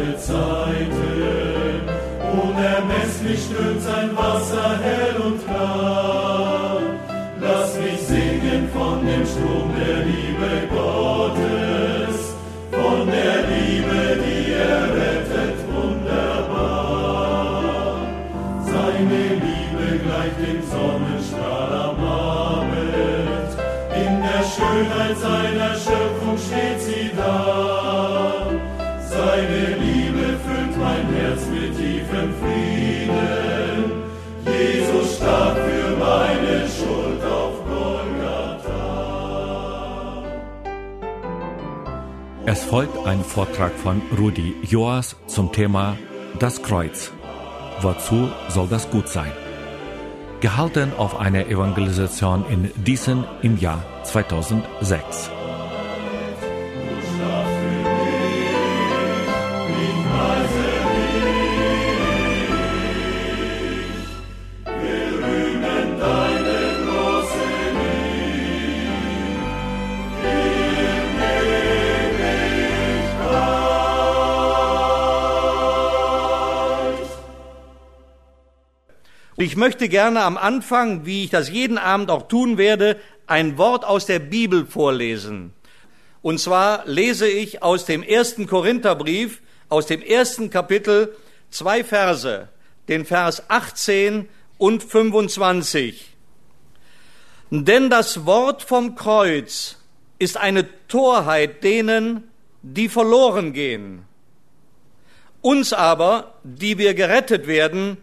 alle Zeiten. Unermesslich strömt sein Wasser hell und klar. Lass mich singen von dem Strom der Liebe Gottes, von der Liebe, die er rettet wunderbar. Seine Liebe gleicht dem Sonnenstrahl am Abend, in der Schönheit seiner Schöpfung steht folgt ein Vortrag von Rudi Joas zum Thema Das Kreuz. Wozu soll das gut sein? Gehalten auf einer Evangelisation in Diesen im Jahr 2006. Ich möchte gerne am Anfang, wie ich das jeden Abend auch tun werde, ein Wort aus der Bibel vorlesen. Und zwar lese ich aus dem ersten Korintherbrief, aus dem ersten Kapitel, zwei Verse, den Vers 18 und 25. Denn das Wort vom Kreuz ist eine Torheit denen, die verloren gehen. Uns aber, die wir gerettet werden,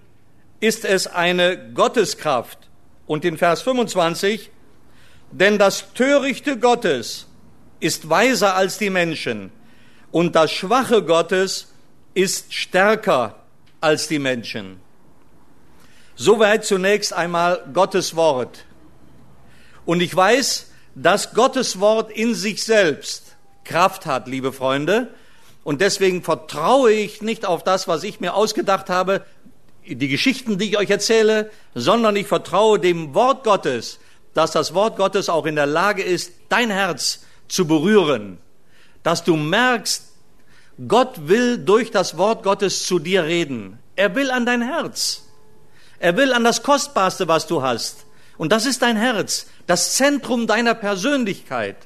ist es eine Gotteskraft. Und in Vers 25, denn das Törichte Gottes ist weiser als die Menschen und das Schwache Gottes ist stärker als die Menschen. Soweit zunächst einmal Gottes Wort. Und ich weiß, dass Gottes Wort in sich selbst Kraft hat, liebe Freunde. Und deswegen vertraue ich nicht auf das, was ich mir ausgedacht habe, die Geschichten, die ich euch erzähle, sondern ich vertraue dem Wort Gottes, dass das Wort Gottes auch in der Lage ist, dein Herz zu berühren, dass du merkst, Gott will durch das Wort Gottes zu dir reden. Er will an dein Herz. Er will an das Kostbarste, was du hast. Und das ist dein Herz, das Zentrum deiner Persönlichkeit.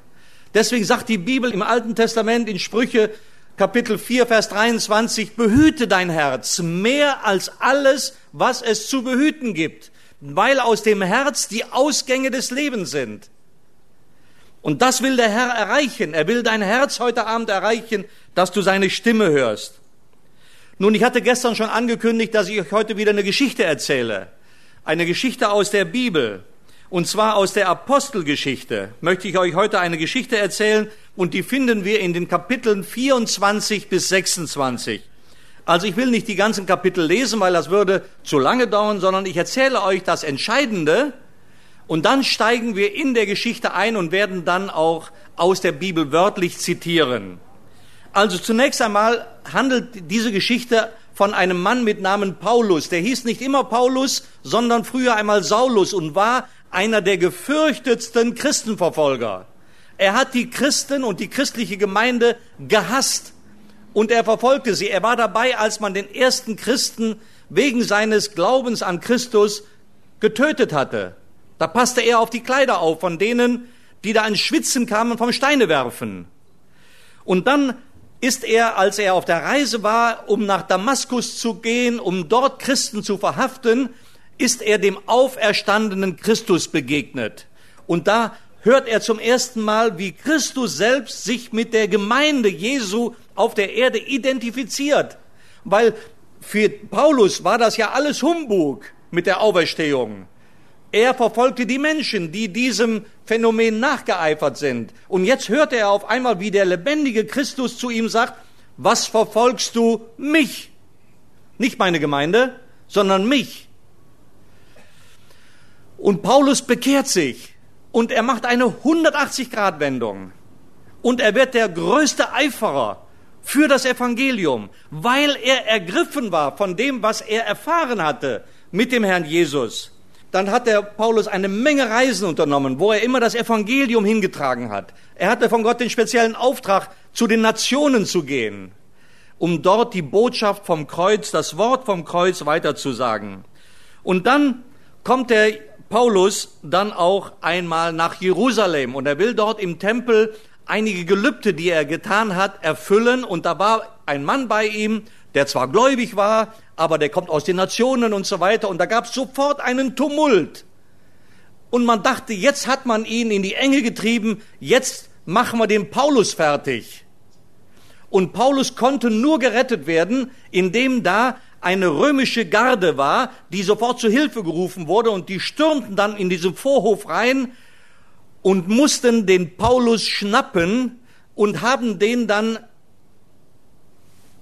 Deswegen sagt die Bibel im Alten Testament in Sprüche Kapitel 4, Vers 23, behüte dein Herz mehr als alles, was es zu behüten gibt, weil aus dem Herz die Ausgänge des Lebens sind. Und das will der Herr erreichen. Er will dein Herz heute Abend erreichen, dass du seine Stimme hörst. Nun, ich hatte gestern schon angekündigt, dass ich euch heute wieder eine Geschichte erzähle. Eine Geschichte aus der Bibel. Und zwar aus der Apostelgeschichte möchte ich euch heute eine Geschichte erzählen und die finden wir in den Kapiteln 24 bis 26. Also ich will nicht die ganzen Kapitel lesen, weil das würde zu lange dauern, sondern ich erzähle euch das Entscheidende und dann steigen wir in der Geschichte ein und werden dann auch aus der Bibel wörtlich zitieren. Also zunächst einmal handelt diese Geschichte von einem Mann mit Namen Paulus. Der hieß nicht immer Paulus, sondern früher einmal Saulus und war einer der gefürchtetsten Christenverfolger. Er hat die Christen und die christliche Gemeinde gehasst und er verfolgte sie. Er war dabei, als man den ersten Christen wegen seines Glaubens an Christus getötet hatte. Da passte er auf die Kleider auf von denen, die da ins Schwitzen kamen vom Steine werfen. Und dann ist er, als er auf der Reise war, um nach Damaskus zu gehen, um dort Christen zu verhaften, ist er dem auferstandenen Christus begegnet. Und da hört er zum ersten Mal, wie Christus selbst sich mit der Gemeinde Jesu auf der Erde identifiziert. Weil für Paulus war das ja alles Humbug mit der Auferstehung. Er verfolgte die Menschen, die diesem Phänomen nachgeeifert sind. Und jetzt hört er auf einmal, wie der lebendige Christus zu ihm sagt, was verfolgst du mich? Nicht meine Gemeinde, sondern mich. Und Paulus bekehrt sich und er macht eine 180-Grad-Wendung. Und er wird der größte Eiferer für das Evangelium, weil er ergriffen war von dem, was er erfahren hatte mit dem Herrn Jesus. Dann hat der Paulus eine Menge Reisen unternommen, wo er immer das Evangelium hingetragen hat. Er hatte von Gott den speziellen Auftrag, zu den Nationen zu gehen. um dort die Botschaft vom Kreuz, das Wort vom Kreuz weiterzusagen. Und dann kommt der Paulus dann auch einmal nach Jerusalem und er will dort im Tempel einige Gelübde, die er getan hat, erfüllen. Und da war ein Mann bei ihm, der zwar gläubig war, aber der kommt aus den Nationen und so weiter. Und da gab es sofort einen Tumult. Und man dachte, jetzt hat man ihn in die Enge getrieben, jetzt machen wir den Paulus fertig. Und Paulus konnte nur gerettet werden, indem da eine römische Garde war, die sofort zu Hilfe gerufen wurde und die stürmten dann in diesen Vorhof rein und mussten den Paulus schnappen und haben den dann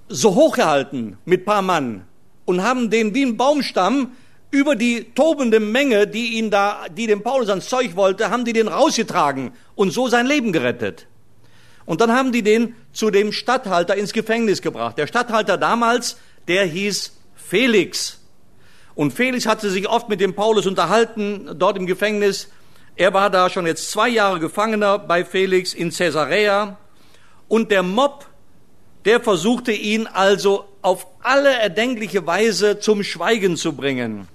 so hochgehalten mit paar Mann und haben den wie ein Baumstamm über die tobende Menge, die ihn da, die dem Paulus ans Zeug wollte, haben die den rausgetragen und so sein Leben gerettet. Und dann haben die den zu dem Statthalter ins Gefängnis gebracht. Der Statthalter damals, der hieß Felix. Und Felix hatte sich oft mit dem Paulus unterhalten, dort im Gefängnis. Er war da schon jetzt zwei Jahre Gefangener bei Felix in Caesarea. Und der Mob, der versuchte ihn also auf alle erdenkliche Weise zum Schweigen zu bringen.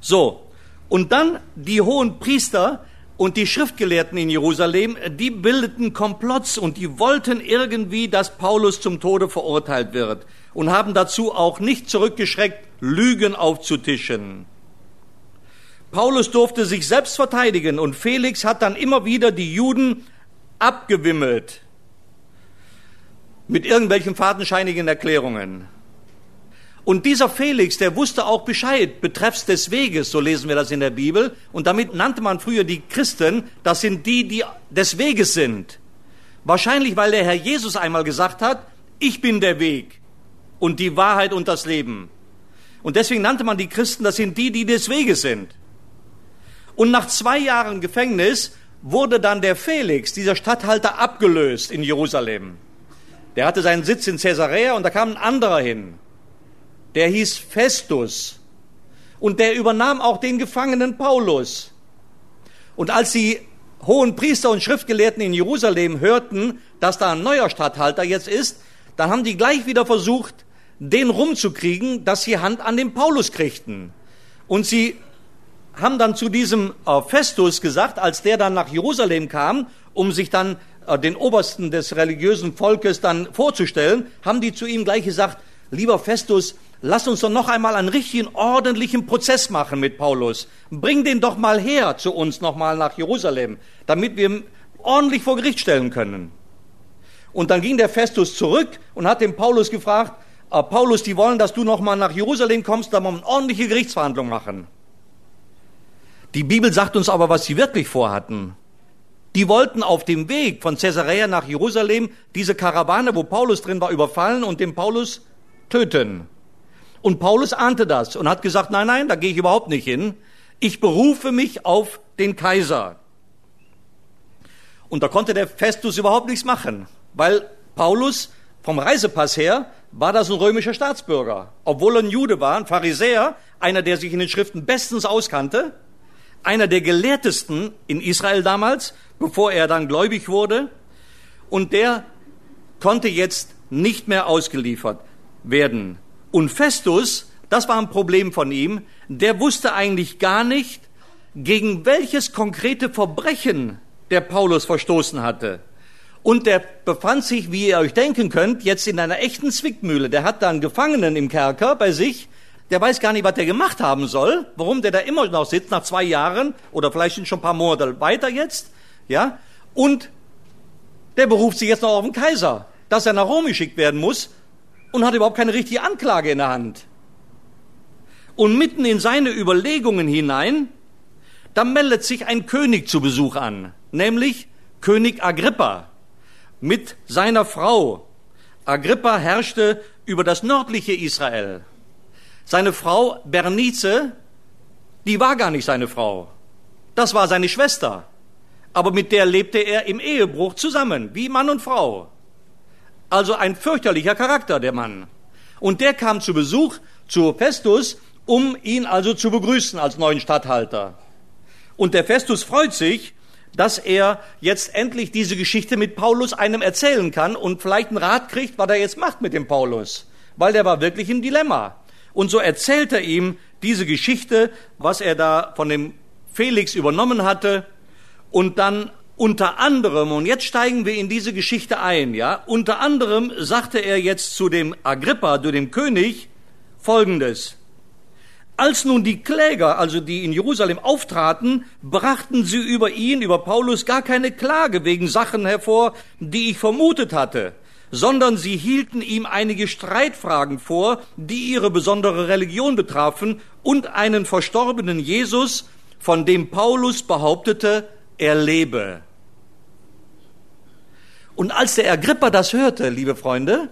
So, und dann die hohen Priester und die Schriftgelehrten in Jerusalem, die bildeten Komplotts und die wollten irgendwie, dass Paulus zum Tode verurteilt wird und haben dazu auch nicht zurückgeschreckt, Lügen aufzutischen. Paulus durfte sich selbst verteidigen und Felix hat dann immer wieder die Juden abgewimmelt mit irgendwelchen fadenscheinigen Erklärungen. Und dieser Felix, der wusste auch Bescheid betreffs des Weges, so lesen wir das in der Bibel. Und damit nannte man früher die Christen, das sind die, die des Weges sind. Wahrscheinlich, weil der Herr Jesus einmal gesagt hat, ich bin der Weg und die Wahrheit und das Leben. Und deswegen nannte man die Christen, das sind die, die des Weges sind. Und nach zwei Jahren Gefängnis wurde dann der Felix, dieser Statthalter, abgelöst in Jerusalem. Der hatte seinen Sitz in Caesarea und da kam ein anderer hin der hieß Festus und der übernahm auch den Gefangenen Paulus. Und als die hohen Priester und Schriftgelehrten in Jerusalem hörten, dass da ein neuer Statthalter jetzt ist, dann haben die gleich wieder versucht, den rumzukriegen, dass sie Hand an den Paulus kriegten. Und sie haben dann zu diesem äh, Festus gesagt, als der dann nach Jerusalem kam, um sich dann äh, den Obersten des religiösen Volkes dann vorzustellen, haben die zu ihm gleich gesagt, lieber Festus, lass uns doch noch einmal einen richtigen, ordentlichen Prozess machen mit Paulus. Bring den doch mal her zu uns nochmal nach Jerusalem, damit wir ihn ordentlich vor Gericht stellen können. Und dann ging der Festus zurück und hat den Paulus gefragt, ah, Paulus, die wollen, dass du nochmal nach Jerusalem kommst, da wir eine ordentliche Gerichtsverhandlung machen. Die Bibel sagt uns aber, was sie wirklich vorhatten. Die wollten auf dem Weg von Caesarea nach Jerusalem diese Karawane, wo Paulus drin war, überfallen und den Paulus töten. Und Paulus ahnte das und hat gesagt, nein, nein, da gehe ich überhaupt nicht hin. Ich berufe mich auf den Kaiser. Und da konnte der Festus überhaupt nichts machen, weil Paulus vom Reisepass her war das ein römischer Staatsbürger. Obwohl er ein Jude war, ein Pharisäer, einer, der sich in den Schriften bestens auskannte, einer der gelehrtesten in Israel damals, bevor er dann gläubig wurde. Und der konnte jetzt nicht mehr ausgeliefert werden. Und Festus, das war ein Problem von ihm, der wusste eigentlich gar nicht, gegen welches konkrete Verbrechen der Paulus verstoßen hatte. Und der befand sich, wie ihr euch denken könnt, jetzt in einer echten Zwickmühle. Der hat da einen Gefangenen im Kerker bei sich. Der weiß gar nicht, was der gemacht haben soll, warum der da immer noch sitzt nach zwei Jahren oder vielleicht sind schon ein paar Monate weiter jetzt, ja. Und der beruft sich jetzt noch auf den Kaiser, dass er nach Rom geschickt werden muss und hat überhaupt keine richtige Anklage in der Hand. Und mitten in seine Überlegungen hinein, da meldet sich ein König zu Besuch an, nämlich König Agrippa mit seiner Frau. Agrippa herrschte über das nördliche Israel. Seine Frau Bernice, die war gar nicht seine Frau. Das war seine Schwester. Aber mit der lebte er im Ehebruch zusammen, wie Mann und Frau. Also ein fürchterlicher Charakter, der Mann. Und der kam zu Besuch zu Festus, um ihn also zu begrüßen als neuen Statthalter. Und der Festus freut sich, dass er jetzt endlich diese Geschichte mit Paulus einem erzählen kann und vielleicht einen Rat kriegt, was er jetzt macht mit dem Paulus, weil der war wirklich im Dilemma. Und so erzählt er ihm diese Geschichte, was er da von dem Felix übernommen hatte und dann unter anderem, und jetzt steigen wir in diese Geschichte ein, ja, unter anderem sagte er jetzt zu dem Agrippa, zu dem König, Folgendes. Als nun die Kläger, also die in Jerusalem auftraten, brachten sie über ihn, über Paulus, gar keine Klage wegen Sachen hervor, die ich vermutet hatte, sondern sie hielten ihm einige Streitfragen vor, die ihre besondere Religion betrafen und einen verstorbenen Jesus, von dem Paulus behauptete, er lebe. Und als der Agrippa das hörte, liebe Freunde,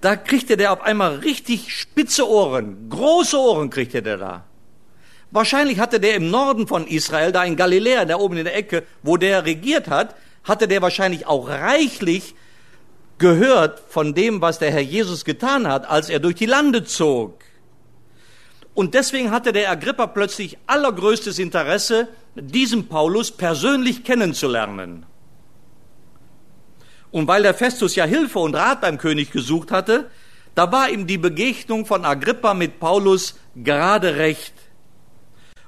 da kriegte der auf einmal richtig spitze Ohren, große Ohren kriegte der da. Wahrscheinlich hatte der im Norden von Israel, da in Galiläa, da oben in der Ecke, wo der regiert hat, hatte der wahrscheinlich auch reichlich gehört von dem, was der Herr Jesus getan hat, als er durch die Lande zog. Und deswegen hatte der Agrippa plötzlich allergrößtes Interesse, diesen Paulus persönlich kennenzulernen. Und weil der Festus ja Hilfe und Rat beim König gesucht hatte, da war ihm die Begegnung von Agrippa mit Paulus gerade recht.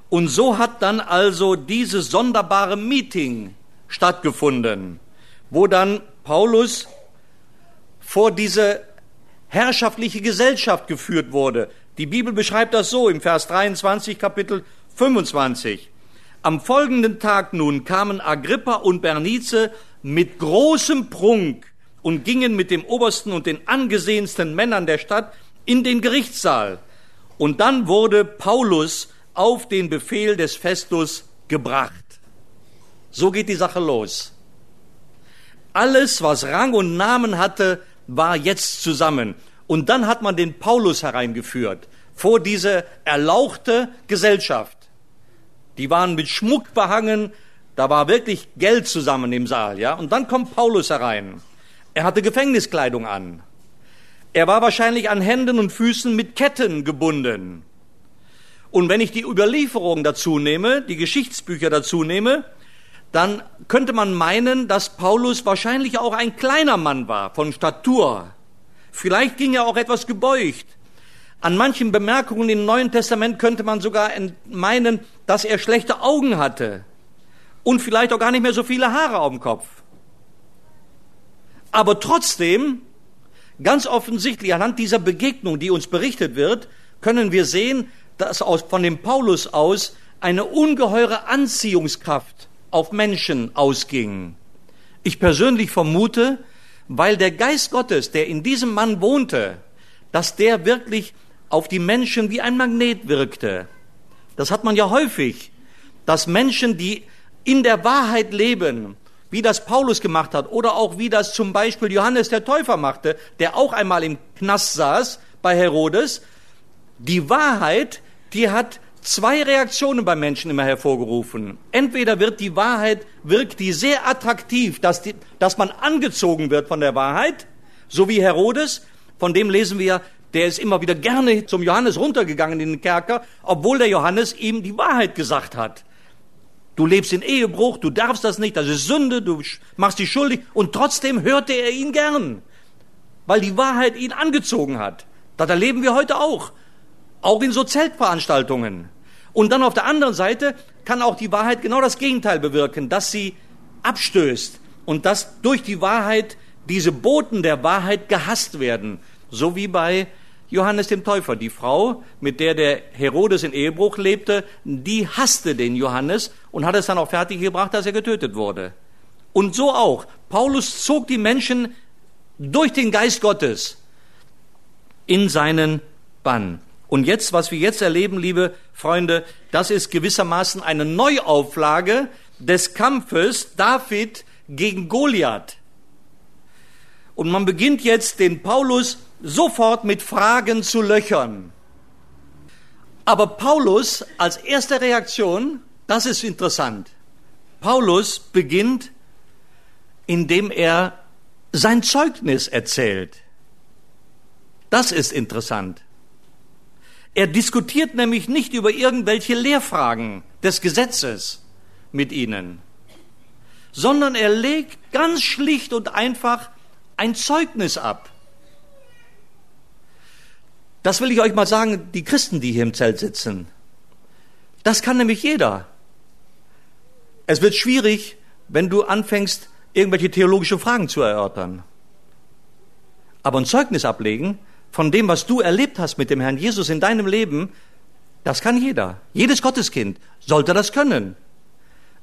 Und so hat dann also dieses sonderbare Meeting stattgefunden, wo dann Paulus vor diese herrschaftliche Gesellschaft geführt wurde. Die Bibel beschreibt das so im Vers 23, Kapitel 25. Am folgenden Tag nun kamen Agrippa und Bernice mit großem Prunk und gingen mit dem Obersten und den angesehensten Männern der Stadt in den Gerichtssaal. Und dann wurde Paulus auf den Befehl des Festus gebracht. So geht die Sache los. Alles, was Rang und Namen hatte, war jetzt zusammen. Und dann hat man den Paulus hereingeführt vor diese erlauchte Gesellschaft. Die waren mit Schmuck behangen, da war wirklich Geld zusammen im Saal, ja. Und dann kommt Paulus herein. Er hatte Gefängniskleidung an. Er war wahrscheinlich an Händen und Füßen mit Ketten gebunden. Und wenn ich die Überlieferung dazu nehme, die Geschichtsbücher dazu nehme, dann könnte man meinen, dass Paulus wahrscheinlich auch ein kleiner Mann war, von Statur. Vielleicht ging er auch etwas gebeugt. An manchen Bemerkungen im Neuen Testament könnte man sogar meinen, dass er schlechte Augen hatte und vielleicht auch gar nicht mehr so viele Haare auf dem Kopf. Aber trotzdem, ganz offensichtlich anhand dieser Begegnung, die uns berichtet wird, können wir sehen, dass aus, von dem Paulus aus eine ungeheure Anziehungskraft auf Menschen ausging. Ich persönlich vermute, weil der Geist Gottes, der in diesem Mann wohnte, dass der wirklich auf die Menschen wie ein Magnet wirkte. Das hat man ja häufig, dass Menschen, die in der Wahrheit leben, wie das Paulus gemacht hat oder auch wie das zum Beispiel Johannes der Täufer machte, der auch einmal im Knast saß bei Herodes. Die Wahrheit, die hat zwei Reaktionen bei Menschen immer hervorgerufen. Entweder wird die Wahrheit, wirkt die sehr attraktiv, dass, die, dass man angezogen wird von der Wahrheit, so wie Herodes, von dem lesen wir, der ist immer wieder gerne zum Johannes runtergegangen in den Kerker, obwohl der Johannes ihm die Wahrheit gesagt hat. Du lebst in Ehebruch, du darfst das nicht, das ist Sünde, du machst dich schuldig. Und trotzdem hörte er ihn gern, weil die Wahrheit ihn angezogen hat. Das erleben wir heute auch, auch in so Zeltveranstaltungen. Und dann auf der anderen Seite kann auch die Wahrheit genau das Gegenteil bewirken, dass sie abstößt und dass durch die Wahrheit diese Boten der Wahrheit gehasst werden, so wie bei Johannes dem Täufer. Die Frau, mit der der Herodes in Ehebruch lebte, die hasste den Johannes und hat es dann auch fertiggebracht, dass er getötet wurde. Und so auch. Paulus zog die Menschen durch den Geist Gottes in seinen Bann. Und jetzt, was wir jetzt erleben, liebe Freunde, das ist gewissermaßen eine Neuauflage des Kampfes David gegen Goliath. Und man beginnt jetzt den Paulus sofort mit Fragen zu löchern. Aber Paulus als erste Reaktion, das ist interessant. Paulus beginnt, indem er sein Zeugnis erzählt. Das ist interessant. Er diskutiert nämlich nicht über irgendwelche Lehrfragen des Gesetzes mit ihnen. sondern er legt ganz schlicht und einfach ein Zeugnis ab. Das will ich euch mal sagen, die Christen, die hier im Zelt sitzen. Das kann nämlich jeder. Es wird schwierig, wenn du anfängst, irgendwelche theologische Fragen zu erörtern. Aber ein Zeugnis ablegen von dem, was du erlebt hast mit dem Herrn Jesus in deinem Leben, das kann jeder. Jedes Gotteskind sollte das können.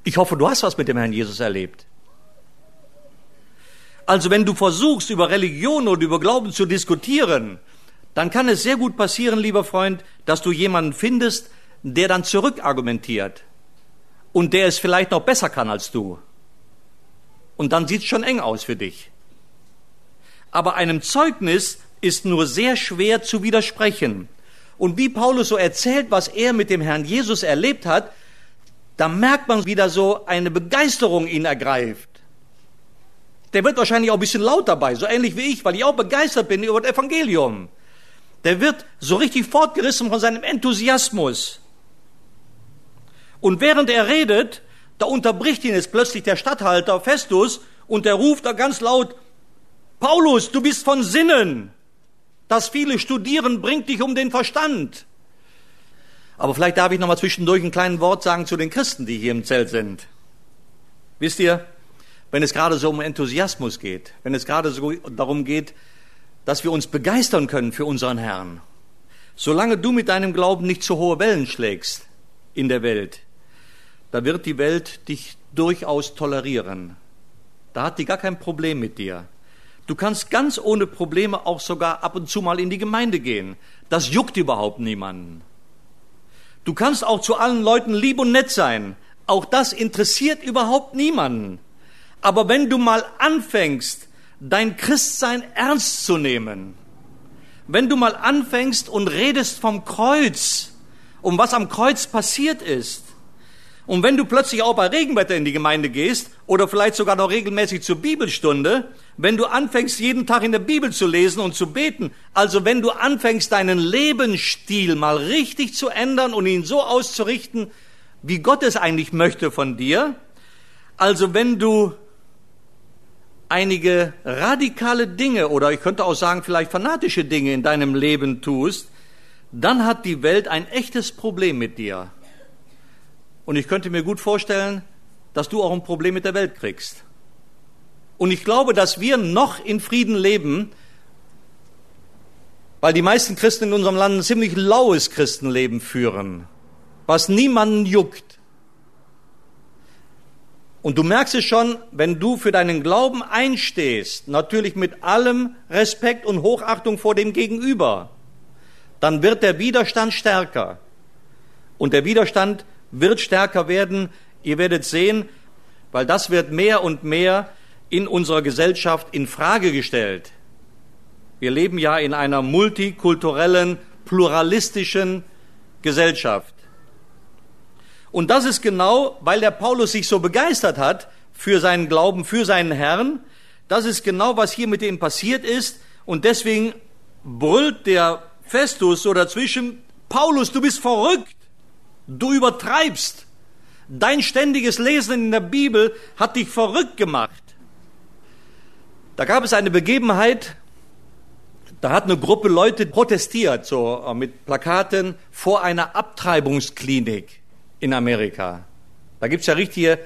Ich hoffe, du hast was mit dem Herrn Jesus erlebt. Also wenn du versuchst, über Religion oder über Glauben zu diskutieren, dann kann es sehr gut passieren, lieber Freund, dass du jemanden findest, der dann zurückargumentiert und der es vielleicht noch besser kann als du. Und dann sieht es schon eng aus für dich. Aber einem Zeugnis ist nur sehr schwer zu widersprechen. Und wie Paulus so erzählt, was er mit dem Herrn Jesus erlebt hat, da merkt man wieder so eine Begeisterung ihn ergreift. Der wird wahrscheinlich auch ein bisschen laut dabei, so ähnlich wie ich, weil ich auch begeistert bin über das Evangelium. Der wird so richtig fortgerissen von seinem Enthusiasmus. Und während er redet, da unterbricht ihn jetzt plötzlich der Statthalter Festus und der ruft da ganz laut, Paulus, du bist von Sinnen. Das viele Studieren bringt dich um den Verstand. Aber vielleicht darf ich noch mal zwischendurch ein kleines Wort sagen zu den Christen, die hier im Zelt sind. Wisst ihr, wenn es gerade so um Enthusiasmus geht, wenn es gerade so darum geht, dass wir uns begeistern können für unseren Herrn. Solange du mit deinem Glauben nicht zu hohe Wellen schlägst in der Welt, da wird die Welt dich durchaus tolerieren. Da hat die gar kein Problem mit dir. Du kannst ganz ohne Probleme auch sogar ab und zu mal in die Gemeinde gehen. Das juckt überhaupt niemanden. Du kannst auch zu allen Leuten lieb und nett sein. Auch das interessiert überhaupt niemanden. Aber wenn du mal anfängst, dein Christsein ernst zu nehmen, wenn du mal anfängst und redest vom Kreuz, um was am Kreuz passiert ist, und wenn du plötzlich auch bei Regenwetter in die Gemeinde gehst oder vielleicht sogar noch regelmäßig zur Bibelstunde, wenn du anfängst, jeden Tag in der Bibel zu lesen und zu beten, also wenn du anfängst, deinen Lebensstil mal richtig zu ändern und ihn so auszurichten, wie Gott es eigentlich möchte von dir, also wenn du einige radikale Dinge oder ich könnte auch sagen vielleicht fanatische Dinge in deinem Leben tust, dann hat die Welt ein echtes Problem mit dir. Und ich könnte mir gut vorstellen, dass du auch ein Problem mit der Welt kriegst. Und ich glaube, dass wir noch in Frieden leben, weil die meisten Christen in unserem Land ein ziemlich laues Christenleben führen, was niemanden juckt. Und du merkst es schon, wenn du für deinen Glauben einstehst, natürlich mit allem Respekt und Hochachtung vor dem Gegenüber, dann wird der Widerstand stärker. Und der Widerstand wird stärker werden. Ihr werdet sehen, weil das wird mehr und mehr in unserer Gesellschaft in Frage gestellt. Wir leben ja in einer multikulturellen, pluralistischen Gesellschaft. Und das ist genau, weil der Paulus sich so begeistert hat für seinen Glauben, für seinen Herrn. Das ist genau, was hier mit ihm passiert ist. Und deswegen brüllt der Festus so dazwischen, Paulus, du bist verrückt. Du übertreibst. Dein ständiges Lesen in der Bibel hat dich verrückt gemacht. Da gab es eine Begebenheit, da hat eine Gruppe Leute protestiert, so äh, mit Plakaten vor einer Abtreibungsklinik in Amerika. Da gibt es ja richtige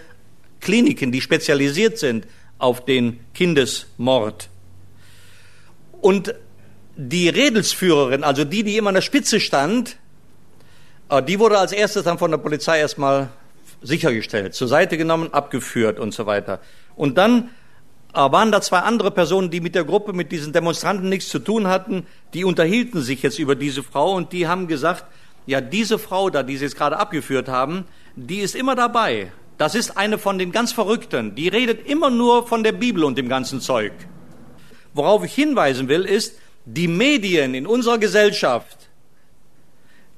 Kliniken, die spezialisiert sind auf den Kindesmord. Und die Redelsführerin, also die, die immer an der Spitze stand, die wurde als erstes dann von der Polizei erstmal sichergestellt, zur Seite genommen, abgeführt und so weiter. Und dann äh, waren da zwei andere Personen, die mit der Gruppe, mit diesen Demonstranten nichts zu tun hatten, die unterhielten sich jetzt über diese Frau und die haben gesagt, ja, diese Frau da, die Sie jetzt gerade abgeführt haben, die ist immer dabei. Das ist eine von den ganz Verrückten. Die redet immer nur von der Bibel und dem ganzen Zeug. Worauf ich hinweisen will, ist, die Medien in unserer Gesellschaft,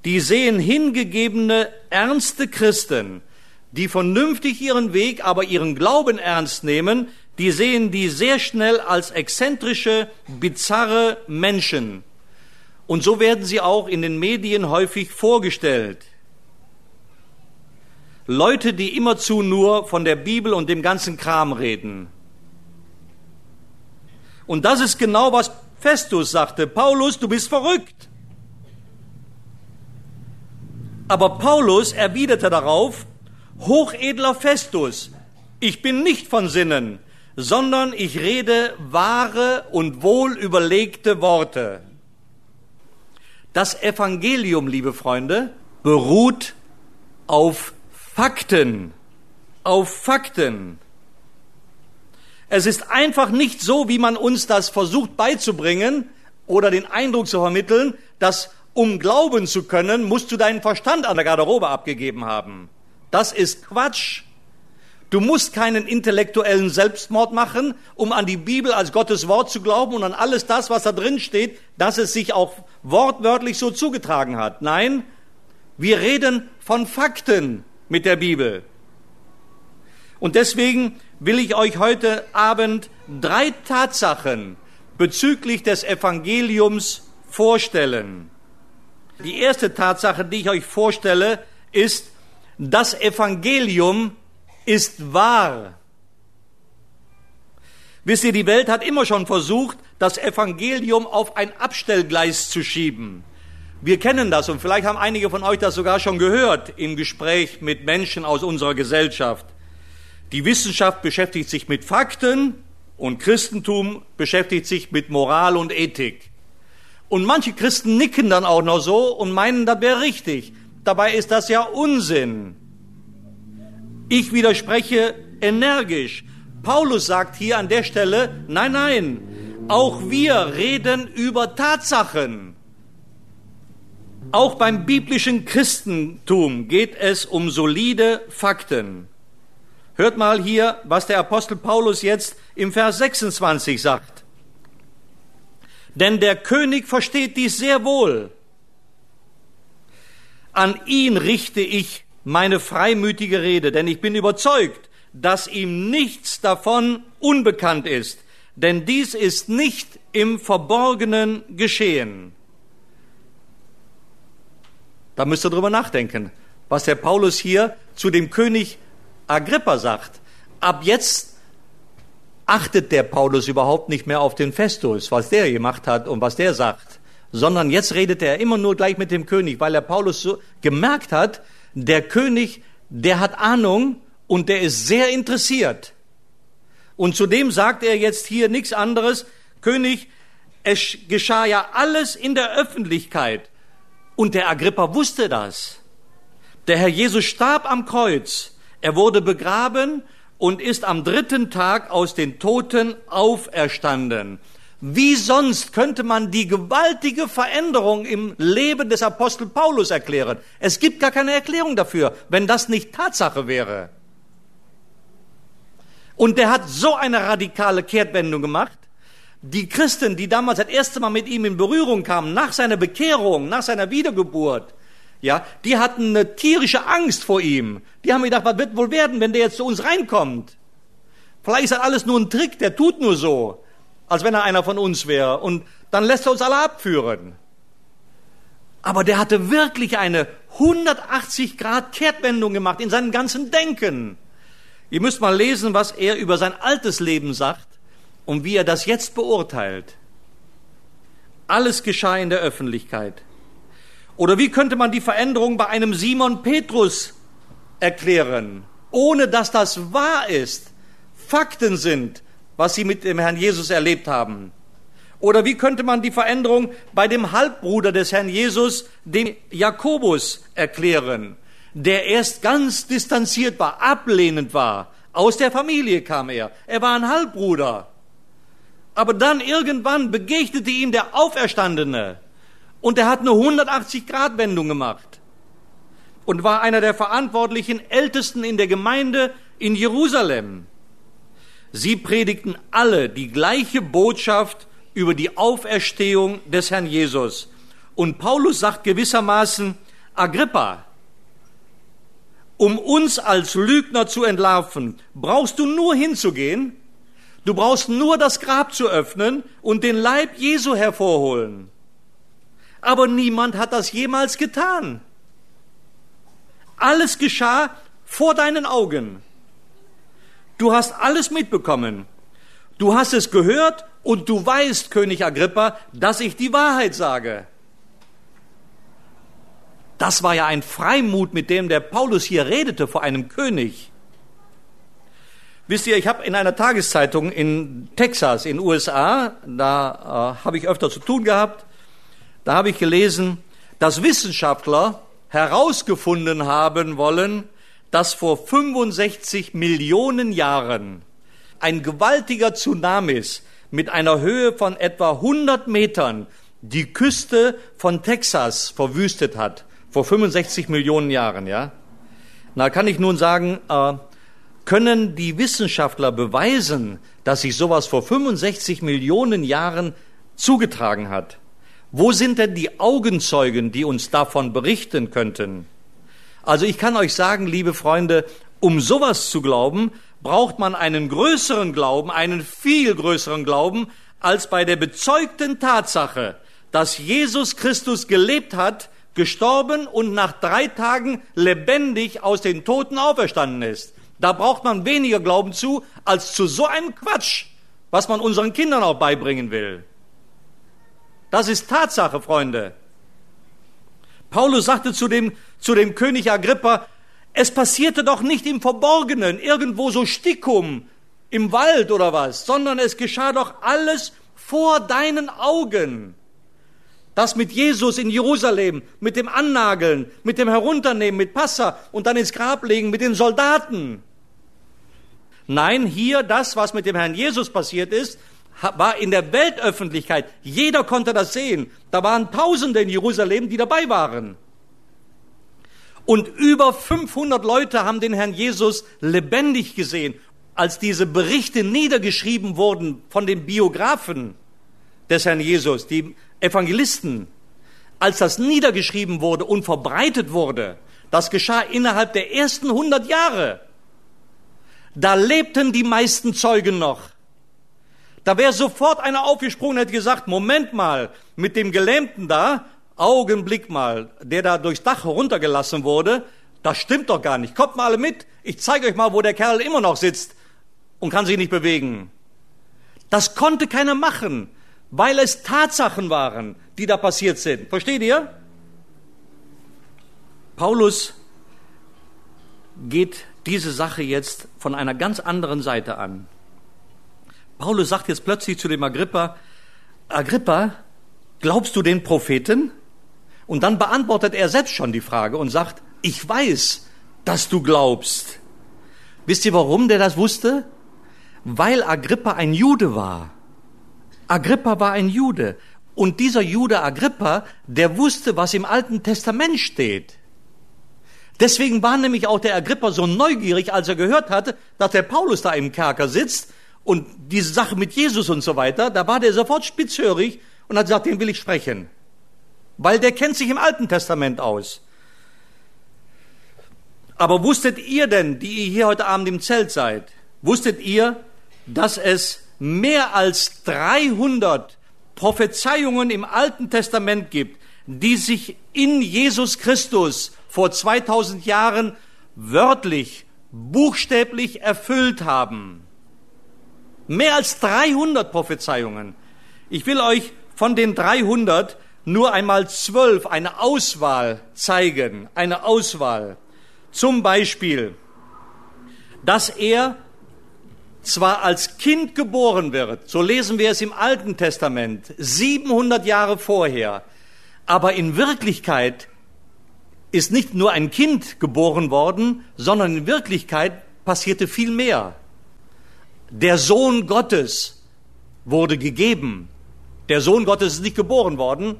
die sehen hingegebene, ernste Christen, die vernünftig ihren Weg, aber ihren Glauben ernst nehmen, die sehen die sehr schnell als exzentrische, bizarre Menschen. Und so werden sie auch in den Medien häufig vorgestellt. Leute, die immerzu nur von der Bibel und dem ganzen Kram reden. Und das ist genau, was Festus sagte. Paulus, du bist verrückt. Aber Paulus erwiderte darauf, hochedler Festus, ich bin nicht von Sinnen, sondern ich rede wahre und wohl überlegte Worte. Das Evangelium, liebe Freunde, beruht auf Fakten, auf Fakten. Es ist einfach nicht so, wie man uns das versucht beizubringen oder den Eindruck zu vermitteln, dass um glauben zu können, musst du deinen Verstand an der Garderobe abgegeben haben. Das ist Quatsch. Du musst keinen intellektuellen Selbstmord machen, um an die Bibel als Gottes Wort zu glauben und an alles das, was da drin steht, dass es sich auch wortwörtlich so zugetragen hat. Nein, wir reden von Fakten mit der Bibel. Und deswegen will ich euch heute Abend drei Tatsachen bezüglich des Evangeliums vorstellen. Die erste Tatsache, die ich euch vorstelle, ist, das Evangelium ist wahr. Wisst ihr, die Welt hat immer schon versucht, das Evangelium auf ein Abstellgleis zu schieben. Wir kennen das und vielleicht haben einige von euch das sogar schon gehört im Gespräch mit Menschen aus unserer Gesellschaft. Die Wissenschaft beschäftigt sich mit Fakten und Christentum beschäftigt sich mit Moral und Ethik. Und manche Christen nicken dann auch noch so und meinen, das wäre richtig. Dabei ist das ja Unsinn. Ich widerspreche energisch. Paulus sagt hier an der Stelle, nein, nein, auch wir reden über Tatsachen. Auch beim biblischen Christentum geht es um solide Fakten. Hört mal hier, was der Apostel Paulus jetzt im Vers 26 sagt. Denn der König versteht dies sehr wohl. An ihn richte ich meine freimütige Rede, denn ich bin überzeugt, dass ihm nichts davon unbekannt ist, denn dies ist nicht im Verborgenen geschehen. Da müsst ihr drüber nachdenken, was der Paulus hier zu dem König Agrippa sagt. Ab jetzt achtet der Paulus überhaupt nicht mehr auf den Festus, was der gemacht hat und was der sagt, sondern jetzt redet er immer nur gleich mit dem König, weil der Paulus so gemerkt hat, der König, der hat Ahnung und der ist sehr interessiert. Und zudem sagt er jetzt hier nichts anderes, König, es geschah ja alles in der Öffentlichkeit. Und der Agrippa wusste das. Der Herr Jesus starb am Kreuz. Er wurde begraben und ist am dritten Tag aus den Toten auferstanden. Wie sonst könnte man die gewaltige Veränderung im Leben des Apostel Paulus erklären? Es gibt gar keine Erklärung dafür, wenn das nicht Tatsache wäre. Und der hat so eine radikale Kehrtwendung gemacht. Die Christen, die damals das erste Mal mit ihm in Berührung kamen, nach seiner Bekehrung, nach seiner Wiedergeburt, ja, die hatten eine tierische Angst vor ihm. Die haben gedacht, was wird wohl werden, wenn der jetzt zu uns reinkommt? Vielleicht ist das alles nur ein Trick, der tut nur so als wenn er einer von uns wäre. Und dann lässt er uns alle abführen. Aber der hatte wirklich eine 180 Grad Kehrtwendung gemacht in seinem ganzen Denken. Ihr müsst mal lesen, was er über sein altes Leben sagt und wie er das jetzt beurteilt. Alles geschah in der Öffentlichkeit. Oder wie könnte man die Veränderung bei einem Simon Petrus erklären, ohne dass das wahr ist, Fakten sind, was sie mit dem Herrn Jesus erlebt haben? Oder wie könnte man die Veränderung bei dem Halbbruder des Herrn Jesus, dem Jakobus, erklären, der erst ganz distanziert war, ablehnend war. Aus der Familie kam er. Er war ein Halbbruder. Aber dann irgendwann begegnete ihm der Auferstandene und er hat eine 180-Grad-Wendung gemacht und war einer der verantwortlichen Ältesten in der Gemeinde in Jerusalem. Sie predigten alle die gleiche Botschaft über die Auferstehung des Herrn Jesus. Und Paulus sagt gewissermaßen, Agrippa, um uns als Lügner zu entlarven, brauchst du nur hinzugehen, du brauchst nur das Grab zu öffnen und den Leib Jesu hervorholen. Aber niemand hat das jemals getan. Alles geschah vor deinen Augen. Du hast alles mitbekommen. Du hast es gehört und du weißt, König Agrippa, dass ich die Wahrheit sage. Das war ja ein Freimut, mit dem der Paulus hier redete vor einem König. Wisst ihr, ich habe in einer Tageszeitung in Texas, in USA, da äh, habe ich öfter zu tun gehabt, da habe ich gelesen, dass Wissenschaftler herausgefunden haben wollen, dass vor 65 Millionen Jahren ein gewaltiger Tsunamis mit einer Höhe von etwa 100 Metern die Küste von Texas verwüstet hat vor 65 Millionen Jahren, ja? Na, kann ich nun sagen, äh, können die Wissenschaftler beweisen, dass sich sowas vor 65 Millionen Jahren zugetragen hat? Wo sind denn die Augenzeugen, die uns davon berichten könnten? Also ich kann euch sagen, liebe Freunde, um sowas zu glauben, braucht man einen größeren Glauben, einen viel größeren Glauben, als bei der bezeugten Tatsache, dass Jesus Christus gelebt hat, gestorben und nach drei Tagen lebendig aus den Toten auferstanden ist. Da braucht man weniger Glauben zu, als zu so einem Quatsch, was man unseren Kindern auch beibringen will. Das ist Tatsache, Freunde. Paulus sagte zu dem, zu dem König Agrippa, es passierte doch nicht im Verborgenen, irgendwo so Stickum im Wald oder was, sondern es geschah doch alles vor deinen Augen. Das mit Jesus in Jerusalem, mit dem Annageln, mit dem Herunternehmen, mit Passa und dann ins Grab legen mit den Soldaten. Nein, hier das, was mit dem Herrn Jesus passiert ist, war in der Weltöffentlichkeit. Jeder konnte das sehen. Da waren Tausende in Jerusalem, die dabei waren. Und über 500 Leute haben den Herrn Jesus lebendig gesehen, als diese Berichte niedergeschrieben wurden von den Biografen des Herrn Jesus, die Evangelisten, als das niedergeschrieben wurde und verbreitet wurde, das geschah innerhalb der ersten 100 Jahre. Da lebten die meisten Zeugen noch. Da wäre sofort einer aufgesprungen und hätte gesagt, Moment mal, mit dem Gelähmten da, Augenblick mal, der da durchs Dach heruntergelassen wurde, das stimmt doch gar nicht. Kommt mal alle mit, ich zeige euch mal, wo der Kerl immer noch sitzt und kann sich nicht bewegen. Das konnte keiner machen weil es Tatsachen waren, die da passiert sind. Versteht ihr? Paulus geht diese Sache jetzt von einer ganz anderen Seite an. Paulus sagt jetzt plötzlich zu dem Agrippa, Agrippa, glaubst du den Propheten? Und dann beantwortet er selbst schon die Frage und sagt, ich weiß, dass du glaubst. Wisst ihr, warum der das wusste? Weil Agrippa ein Jude war. Agrippa war ein Jude. Und dieser Jude Agrippa, der wusste, was im Alten Testament steht. Deswegen war nämlich auch der Agrippa so neugierig, als er gehört hatte, dass der Paulus da im Kerker sitzt und diese Sache mit Jesus und so weiter, da war der sofort spitzhörig und hat gesagt, den will ich sprechen. Weil der kennt sich im Alten Testament aus. Aber wusstet ihr denn, die ihr hier heute Abend im Zelt seid, wusstet ihr, dass es mehr als 300 Prophezeiungen im Alten Testament gibt, die sich in Jesus Christus vor 2000 Jahren wörtlich, buchstäblich erfüllt haben. Mehr als 300 Prophezeiungen. Ich will euch von den 300 nur einmal zwölf, eine Auswahl zeigen, eine Auswahl. Zum Beispiel, dass er zwar als Kind geboren wird, so lesen wir es im Alten Testament, 700 Jahre vorher, aber in Wirklichkeit ist nicht nur ein Kind geboren worden, sondern in Wirklichkeit passierte viel mehr. Der Sohn Gottes wurde gegeben. Der Sohn Gottes ist nicht geboren worden,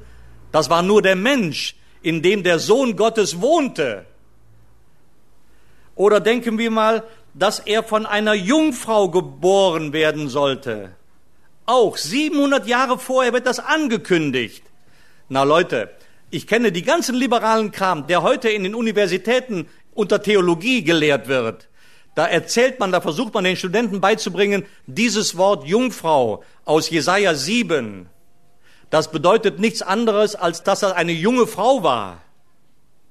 das war nur der Mensch, in dem der Sohn Gottes wohnte. Oder denken wir mal dass er von einer Jungfrau geboren werden sollte. Auch 700 Jahre vorher wird das angekündigt. Na Leute, ich kenne die ganzen liberalen Kram, der heute in den Universitäten unter Theologie gelehrt wird. Da erzählt man, da versucht man den Studenten beizubringen, dieses Wort Jungfrau aus Jesaja 7. Das bedeutet nichts anderes, als dass er eine junge Frau war.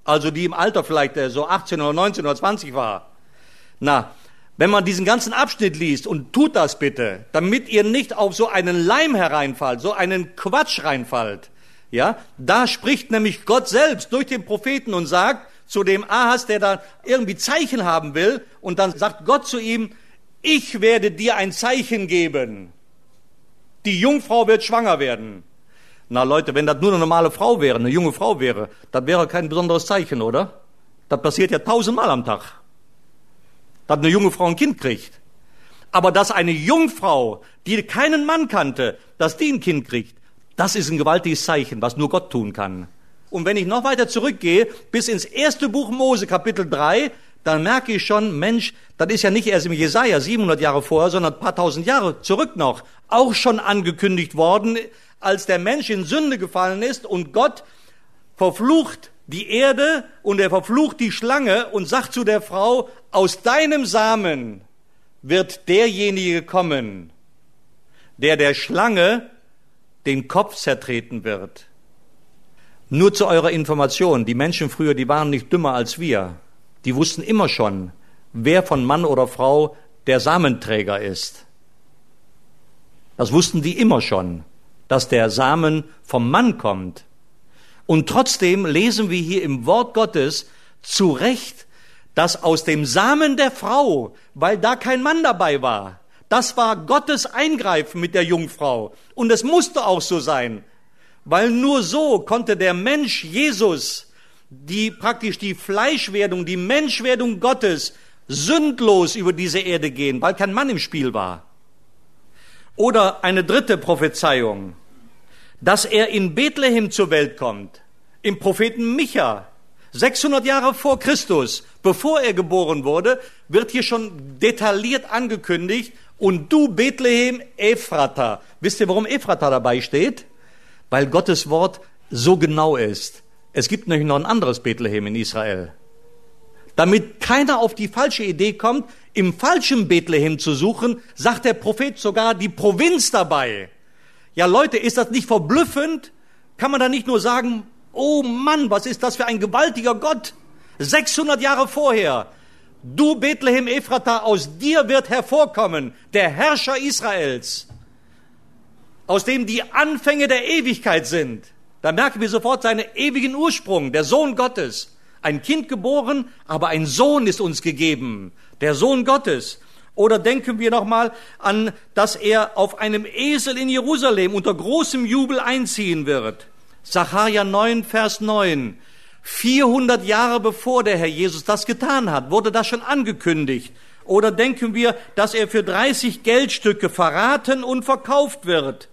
also die im Alter vielleicht äh, so 18 oder 19 oder 20 war. Na, wenn man diesen ganzen Abschnitt liest und tut das bitte, damit ihr nicht auf so einen Leim hereinfallt, so einen Quatsch reinfallt, ja, da spricht nämlich Gott selbst durch den Propheten und sagt zu dem Ahas, der da irgendwie Zeichen haben will, und dann sagt Gott zu ihm, ich werde dir ein Zeichen geben. Die Jungfrau wird schwanger werden. Na Leute, wenn das nur eine normale Frau wäre, eine junge Frau wäre, das wäre kein besonderes Zeichen, oder? Das passiert ja tausendmal am Tag. Dass eine junge Frau ein Kind kriegt. Aber dass eine Jungfrau, die keinen Mann kannte, dass die ein Kind kriegt, das ist ein gewaltiges Zeichen, was nur Gott tun kann. Und wenn ich noch weiter zurückgehe, bis ins erste Buch Mose, Kapitel 3, dann merke ich schon, Mensch, das ist ja nicht erst im Jesaja 700 Jahre vorher, sondern ein paar tausend Jahre zurück noch, auch schon angekündigt worden, als der Mensch in Sünde gefallen ist und Gott verflucht die Erde und er verflucht die Schlange und sagt zu der Frau, aus deinem Samen wird derjenige kommen, der der Schlange den Kopf zertreten wird. Nur zu eurer Information, die Menschen früher, die waren nicht dümmer als wir. Die wussten immer schon, wer von Mann oder Frau der Samenträger ist. Das wussten die immer schon, dass der Samen vom Mann kommt. Und trotzdem lesen wir hier im Wort Gottes zu Recht, dass aus dem Samen der Frau, weil da kein Mann dabei war, das war Gottes Eingreifen mit der Jungfrau. Und es musste auch so sein, weil nur so konnte der Mensch Jesus die praktisch die Fleischwerdung, die Menschwerdung Gottes sündlos über diese Erde gehen, weil kein Mann im Spiel war. Oder eine dritte Prophezeiung, dass er in Bethlehem zur Welt kommt, im Propheten Micha, 600 Jahre vor Christus, bevor er geboren wurde, wird hier schon detailliert angekündigt, und du Bethlehem Ephrata. Wisst ihr, warum Ephrata dabei steht? Weil Gottes Wort so genau ist. Es gibt nämlich noch ein anderes Bethlehem in Israel. Damit keiner auf die falsche Idee kommt, im falschen Bethlehem zu suchen, sagt der Prophet sogar die Provinz dabei. Ja Leute, ist das nicht verblüffend? Kann man da nicht nur sagen, oh Mann, was ist das für ein gewaltiger Gott? 600 Jahre vorher. Du Bethlehem Ephrata, aus dir wird hervorkommen der Herrscher Israels, aus dem die Anfänge der Ewigkeit sind. Da merken wir sofort seinen ewigen Ursprung, der Sohn Gottes. Ein Kind geboren, aber ein Sohn ist uns gegeben, der Sohn Gottes. Oder denken wir nochmal an, dass er auf einem Esel in Jerusalem unter großem Jubel einziehen wird. Sacharja 9, Vers 9. 400 Jahre bevor der Herr Jesus das getan hat, wurde das schon angekündigt. Oder denken wir, dass er für 30 Geldstücke verraten und verkauft wird,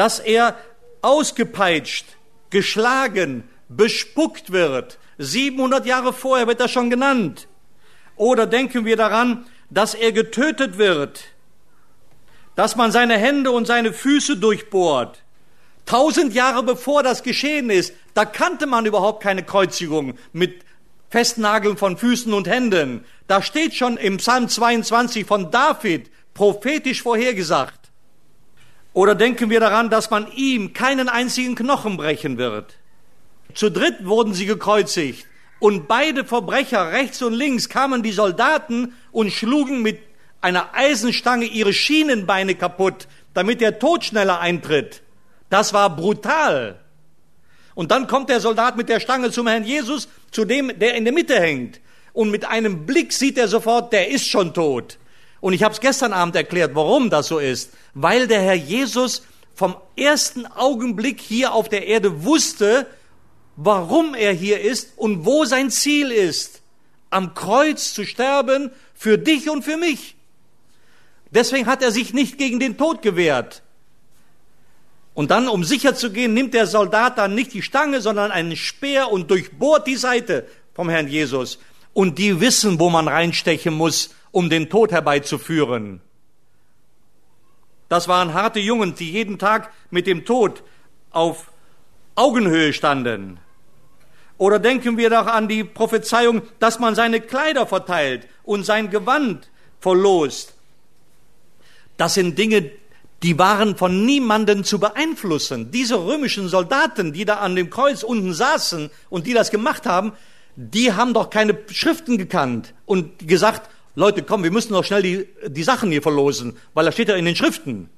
dass er ausgepeitscht, geschlagen, bespuckt wird. 700 Jahre vorher wird das schon genannt. Oder denken wir daran, dass er getötet wird, dass man seine Hände und seine Füße durchbohrt. Tausend Jahre bevor das geschehen ist, da kannte man überhaupt keine Kreuzigung mit Festnageln von Füßen und Händen. Da steht schon im Psalm 22 von David prophetisch vorhergesagt. Oder denken wir daran, dass man ihm keinen einzigen Knochen brechen wird. Zu dritt wurden sie gekreuzigt und beide Verbrecher rechts und links kamen die Soldaten und schlugen mit einer Eisenstange ihre Schienenbeine kaputt, damit der Tod schneller eintritt. Das war brutal. Und dann kommt der Soldat mit der Stange zum Herrn Jesus, zu dem, der in der Mitte hängt. Und mit einem Blick sieht er sofort, der ist schon tot. Und ich habe es gestern Abend erklärt, warum das so ist. Weil der Herr Jesus vom ersten Augenblick hier auf der Erde wusste, warum er hier ist und wo sein Ziel ist. Am Kreuz zu sterben für dich und für mich. Deswegen hat er sich nicht gegen den Tod gewehrt. Und dann, um sicher zu gehen, nimmt der Soldat dann nicht die Stange, sondern einen Speer und durchbohrt die Seite vom Herrn Jesus. Und die wissen, wo man reinstechen muss, um den Tod herbeizuführen. Das waren harte Jungen, die jeden Tag mit dem Tod auf Augenhöhe standen. Oder denken wir doch an die Prophezeiung, dass man seine Kleider verteilt und sein Gewand verlost. Das sind Dinge, die waren von niemanden zu beeinflussen. Diese römischen Soldaten, die da an dem Kreuz unten saßen und die das gemacht haben, die haben doch keine Schriften gekannt und gesagt, Leute, komm, wir müssen doch schnell die, die Sachen hier verlosen, weil das steht ja in den Schriften.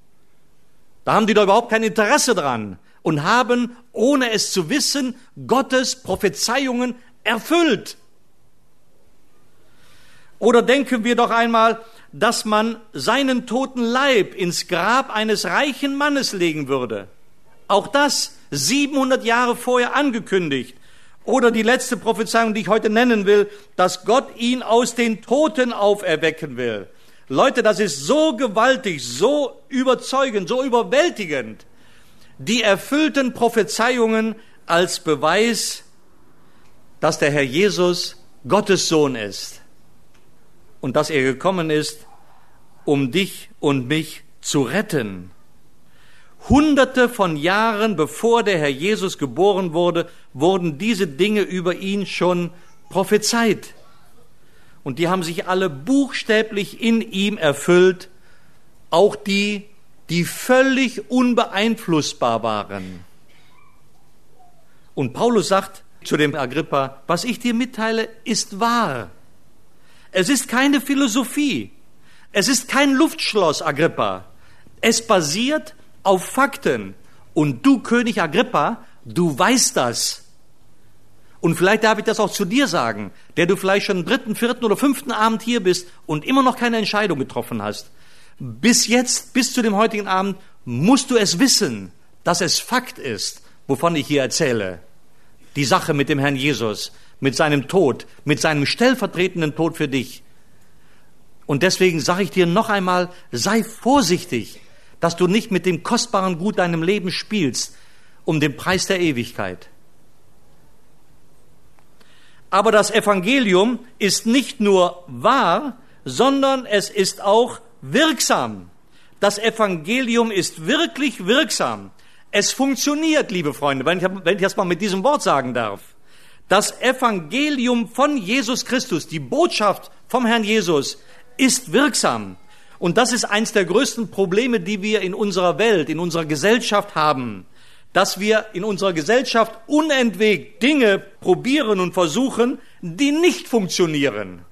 Da haben die doch überhaupt kein Interesse dran und haben, ohne es zu wissen, Gottes Prophezeiungen erfüllt. Oder denken wir doch einmal, dass man seinen toten Leib ins Grab eines reichen Mannes legen würde. Auch das 700 Jahre vorher angekündigt. Oder die letzte Prophezeiung, die ich heute nennen will, dass Gott ihn aus den Toten auferwecken will. Leute, das ist so gewaltig, so überzeugend, so überwältigend. Die erfüllten Prophezeiungen als Beweis, dass der Herr Jesus Gottes Sohn ist und dass er gekommen ist, um dich und mich zu retten. Hunderte von Jahren bevor der Herr Jesus geboren wurde, wurden diese Dinge über ihn schon prophezeit. Und die haben sich alle buchstäblich in ihm erfüllt, auch die, die völlig unbeeinflussbar waren. Und Paulus sagt zu dem Agrippa, was ich dir mitteile, ist wahr. Es ist keine Philosophie. Es ist kein Luftschloss, Agrippa. Es basiert auf Fakten. Und du, König Agrippa, du weißt das. Und vielleicht darf ich das auch zu dir sagen, der du vielleicht schon dritten, vierten oder fünften Abend hier bist und immer noch keine Entscheidung getroffen hast. Bis jetzt, bis zu dem heutigen Abend, musst du es wissen, dass es Fakt ist, wovon ich hier erzähle. Die Sache mit dem Herrn Jesus, mit seinem Tod, mit seinem stellvertretenden Tod für dich. Und deswegen sage ich dir noch einmal, sei vorsichtig, dass du nicht mit dem kostbaren Gut deinem Leben spielst, um den Preis der Ewigkeit. Aber das Evangelium ist nicht nur wahr, sondern es ist auch wirksam. Das Evangelium ist wirklich wirksam. Es funktioniert, liebe Freunde, wenn ich, wenn ich das mal mit diesem Wort sagen darf. Das Evangelium von Jesus Christus, die Botschaft vom Herrn Jesus, ist wirksam. Und das ist eines der größten Probleme, die wir in unserer Welt, in unserer Gesellschaft haben, dass wir in unserer Gesellschaft unentwegt Dinge probieren und versuchen, die nicht funktionieren.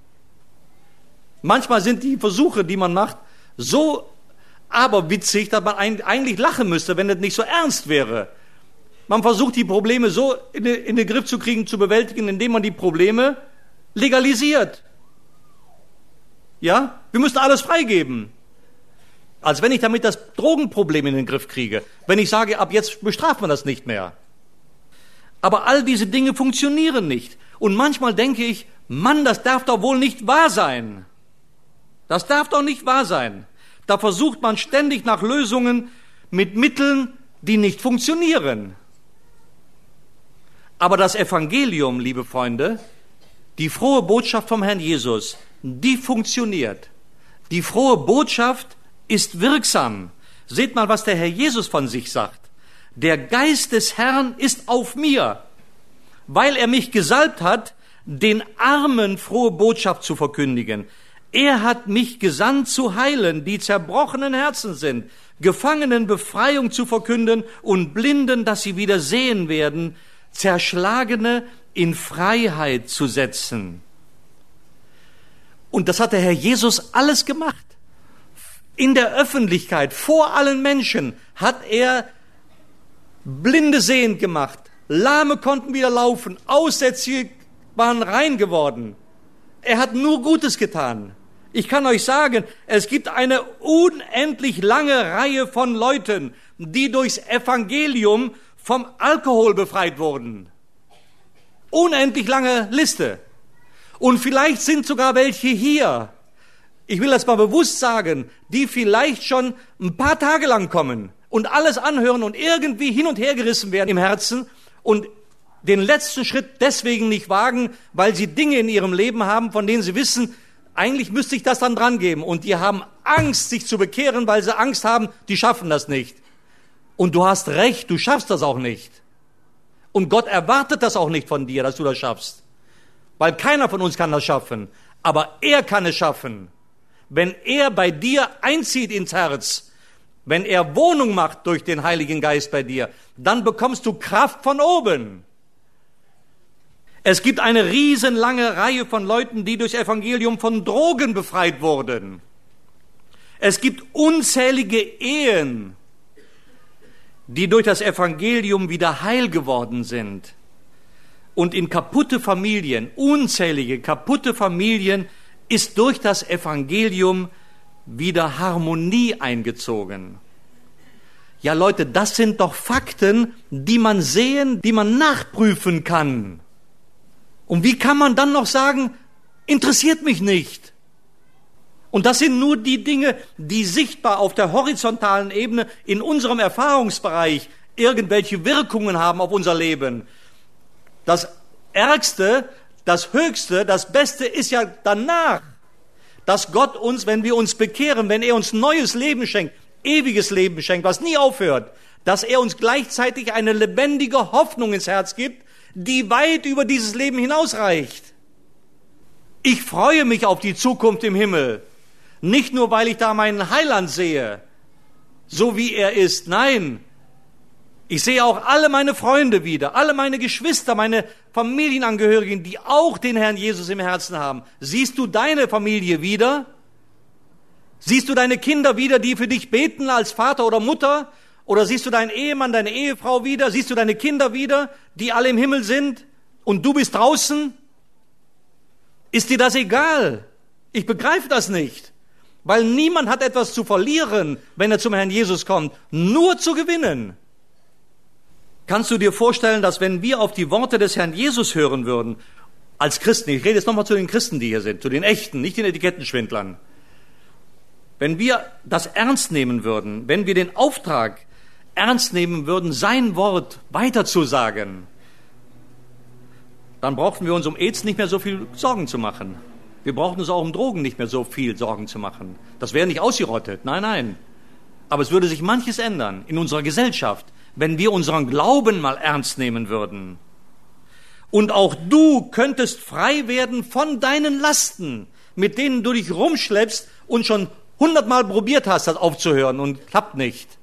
Manchmal sind die Versuche, die man macht, so aberwitzig, dass man eigentlich lachen müsste, wenn es nicht so ernst wäre. Man versucht die Probleme so in den, in den Griff zu kriegen, zu bewältigen, indem man die Probleme legalisiert. Ja? Wir müssen alles freigeben. Als wenn ich damit das Drogenproblem in den Griff kriege. Wenn ich sage, ab jetzt bestraft man das nicht mehr. Aber all diese Dinge funktionieren nicht. Und manchmal denke ich, Mann, das darf doch wohl nicht wahr sein. Das darf doch nicht wahr sein. Da versucht man ständig nach Lösungen mit Mitteln, die nicht funktionieren. Aber das Evangelium, liebe Freunde, die frohe Botschaft vom Herrn Jesus, die funktioniert. Die frohe Botschaft ist wirksam. Seht mal, was der Herr Jesus von sich sagt. Der Geist des Herrn ist auf mir, weil er mich gesalbt hat, den Armen frohe Botschaft zu verkündigen. Er hat mich gesandt zu heilen, die zerbrochenen Herzen sind, Gefangenen Befreiung zu verkünden und Blinden, dass sie wieder sehen werden, Zerschlagene in Freiheit zu setzen. Und das hat der Herr Jesus alles gemacht. In der Öffentlichkeit, vor allen Menschen, hat er Blinde sehend gemacht. Lahme konnten wieder laufen. Aussätzige waren rein geworden. Er hat nur Gutes getan. Ich kann euch sagen, es gibt eine unendlich lange Reihe von Leuten, die durchs Evangelium vom Alkohol befreit wurden. Unendlich lange Liste. Und vielleicht sind sogar welche hier, ich will das mal bewusst sagen, die vielleicht schon ein paar Tage lang kommen und alles anhören und irgendwie hin und her gerissen werden im Herzen und den letzten Schritt deswegen nicht wagen, weil sie Dinge in ihrem Leben haben, von denen sie wissen, eigentlich müsste ich das dann dran geben. Und die haben Angst, sich zu bekehren, weil sie Angst haben, die schaffen das nicht. Und du hast recht, du schaffst das auch nicht. Und Gott erwartet das auch nicht von dir, dass du das schaffst weil keiner von uns kann das schaffen. Aber er kann es schaffen. Wenn er bei dir einzieht ins Herz, wenn er Wohnung macht durch den Heiligen Geist bei dir, dann bekommst du Kraft von oben. Es gibt eine riesenlange Reihe von Leuten, die durchs Evangelium von Drogen befreit wurden. Es gibt unzählige Ehen, die durch das Evangelium wieder heil geworden sind. Und in kaputte Familien, unzählige kaputte Familien, ist durch das Evangelium wieder Harmonie eingezogen. Ja Leute, das sind doch Fakten, die man sehen, die man nachprüfen kann. Und wie kann man dann noch sagen, interessiert mich nicht? Und das sind nur die Dinge, die sichtbar auf der horizontalen Ebene in unserem Erfahrungsbereich irgendwelche Wirkungen haben auf unser Leben. Das Ärgste, das Höchste, das Beste ist ja danach, dass Gott uns, wenn wir uns bekehren, wenn er uns neues Leben schenkt, ewiges Leben schenkt, was nie aufhört, dass er uns gleichzeitig eine lebendige Hoffnung ins Herz gibt, die weit über dieses Leben hinausreicht. Ich freue mich auf die Zukunft im Himmel. Nicht nur, weil ich da meinen Heiland sehe, so wie er ist. Nein, ich sehe auch alle meine Freunde wieder, alle meine Geschwister, meine Familienangehörigen, die auch den Herrn Jesus im Herzen haben. Siehst du deine Familie wieder? Siehst du deine Kinder wieder, die für dich beten als Vater oder Mutter? Oder siehst du deinen Ehemann, deine Ehefrau wieder? Siehst du deine Kinder wieder, die alle im Himmel sind? Und du bist draußen? Ist dir das egal? Ich begreife das nicht. Weil niemand hat etwas zu verlieren, wenn er zum Herrn Jesus kommt. Nur zu gewinnen. Kannst du dir vorstellen, dass wenn wir auf die Worte des Herrn Jesus hören würden, als Christen, ich rede jetzt nochmal zu den Christen, die hier sind, zu den echten, nicht den Etikettenschwindlern, wenn wir das ernst nehmen würden, wenn wir den Auftrag ernst nehmen würden, sein Wort weiterzusagen, dann brauchten wir uns um AIDS nicht mehr so viel Sorgen zu machen. Wir brauchten uns auch um Drogen nicht mehr so viel Sorgen zu machen. Das wäre nicht ausgerottet. Nein, nein. Aber es würde sich manches ändern in unserer Gesellschaft, wenn wir unseren Glauben mal ernst nehmen würden. Und auch du könntest frei werden von deinen Lasten, mit denen du dich rumschleppst und schon hundertmal probiert hast, das aufzuhören und klappt nicht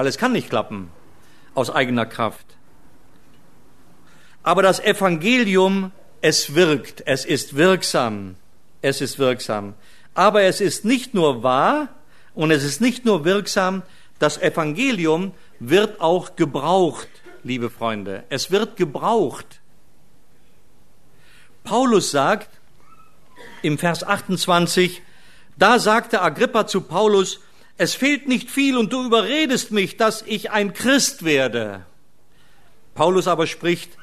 weil es kann nicht klappen aus eigener Kraft. Aber das Evangelium, es wirkt, es ist wirksam, es ist wirksam. Aber es ist nicht nur wahr und es ist nicht nur wirksam, das Evangelium wird auch gebraucht, liebe Freunde. Es wird gebraucht. Paulus sagt im Vers 28, da sagte Agrippa zu Paulus, es fehlt nicht viel und du überredest mich, dass ich ein Christ werde. Paulus aber spricht,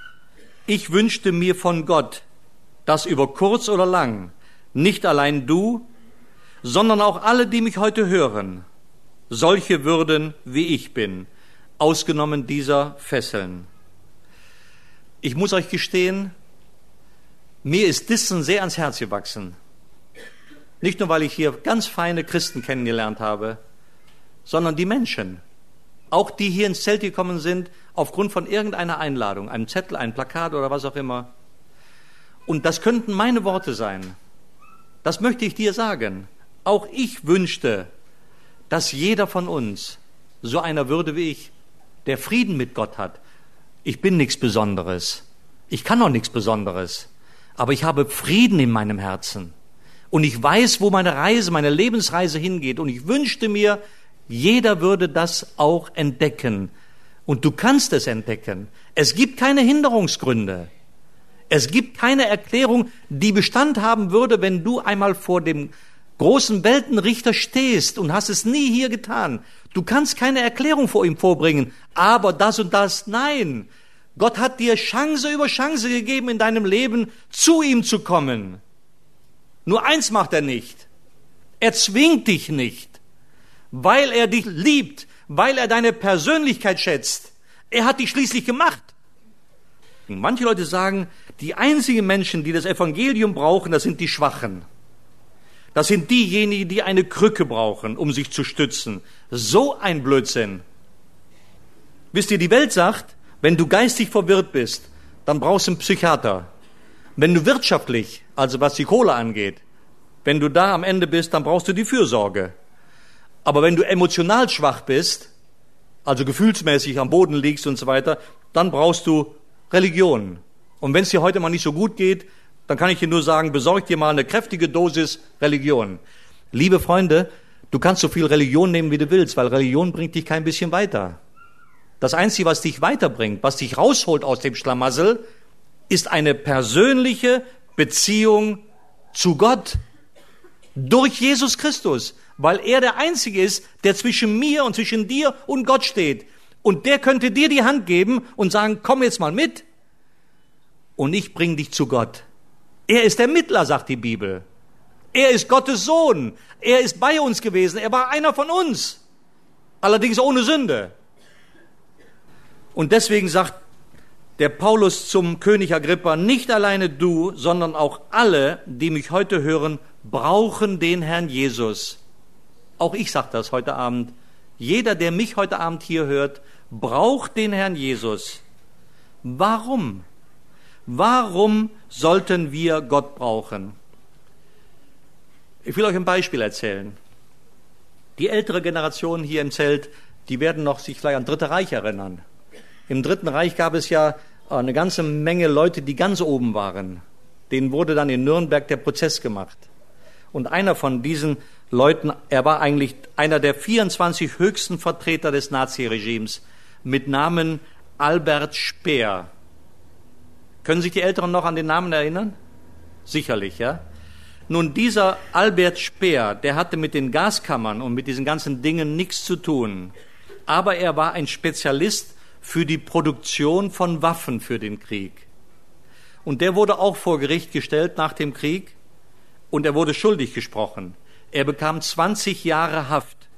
ich wünschte mir von Gott, dass über kurz oder lang nicht allein du, sondern auch alle, die mich heute hören, solche würden, wie ich bin, ausgenommen dieser Fesseln. Ich muss euch gestehen, mir ist Dissen sehr ans Herz gewachsen. Nicht nur, weil ich hier ganz feine Christen kennengelernt habe, sondern die Menschen. Auch die hier ins Zelt gekommen sind, aufgrund von irgendeiner Einladung, einem Zettel, einem Plakat oder was auch immer. Und das könnten meine Worte sein. Das möchte ich dir sagen. Auch ich wünschte, dass jeder von uns so einer würde wie ich, der Frieden mit Gott hat. Ich bin nichts Besonderes. Ich kann auch nichts Besonderes. Aber ich habe Frieden in meinem Herzen. Und ich weiß, wo meine Reise, meine Lebensreise hingeht. Und ich wünschte mir, jeder würde das auch entdecken. Und du kannst es entdecken. Es gibt keine Hinderungsgründe. Es gibt keine Erklärung, die Bestand haben würde, wenn du einmal vor dem großen Weltenrichter stehst und hast es nie hier getan. Du kannst keine Erklärung vor ihm vorbringen. Aber das und das, nein. Gott hat dir Chance über Chance gegeben, in deinem Leben zu ihm zu kommen. Nur eins macht er nicht. Er zwingt dich nicht weil er dich liebt, weil er deine Persönlichkeit schätzt. Er hat dich schließlich gemacht. Manche Leute sagen, die einzigen Menschen, die das Evangelium brauchen, das sind die Schwachen. Das sind diejenigen, die eine Krücke brauchen, um sich zu stützen. So ein Blödsinn. Wisst ihr, die Welt sagt, wenn du geistig verwirrt bist, dann brauchst du einen Psychiater. Wenn du wirtschaftlich, also was die Kohle angeht, wenn du da am Ende bist, dann brauchst du die Fürsorge. Aber wenn du emotional schwach bist, also gefühlsmäßig am Boden liegst und so weiter, dann brauchst du Religion. Und wenn es dir heute mal nicht so gut geht, dann kann ich dir nur sagen, besorg dir mal eine kräftige Dosis Religion. Liebe Freunde, du kannst so viel Religion nehmen, wie du willst, weil Religion bringt dich kein bisschen weiter. Das Einzige, was dich weiterbringt, was dich rausholt aus dem Schlamassel, ist eine persönliche Beziehung zu Gott durch Jesus Christus, weil er der Einzige ist, der zwischen mir und zwischen dir und Gott steht. Und der könnte dir die Hand geben und sagen, komm jetzt mal mit und ich bring dich zu Gott. Er ist der Mittler, sagt die Bibel. Er ist Gottes Sohn. Er ist bei uns gewesen. Er war einer von uns. Allerdings ohne Sünde. Und deswegen sagt der Paulus zum König Agrippa, nicht alleine du, sondern auch alle, die mich heute hören, brauchen den Herrn Jesus. Auch ich sage das heute Abend. Jeder, der mich heute Abend hier hört, braucht den Herrn Jesus. Warum? Warum sollten wir Gott brauchen? Ich will euch ein Beispiel erzählen. Die ältere Generation hier im Zelt, die werden noch sich vielleicht an Dritte Reich erinnern. Im Dritten Reich gab es ja eine ganze Menge Leute, die ganz oben waren. Denen wurde dann in Nürnberg der Prozess gemacht. Und einer von diesen Leuten, er war eigentlich einer der 24 höchsten Vertreter des Naziregimes mit Namen Albert Speer. Können sich die Älteren noch an den Namen erinnern? Sicherlich, ja. Nun, dieser Albert Speer, der hatte mit den Gaskammern und mit diesen ganzen Dingen nichts zu tun. Aber er war ein Spezialist für die Produktion von Waffen für den Krieg. Und der wurde auch vor Gericht gestellt nach dem Krieg und er wurde schuldig gesprochen. Er bekam 20 Jahre Haft.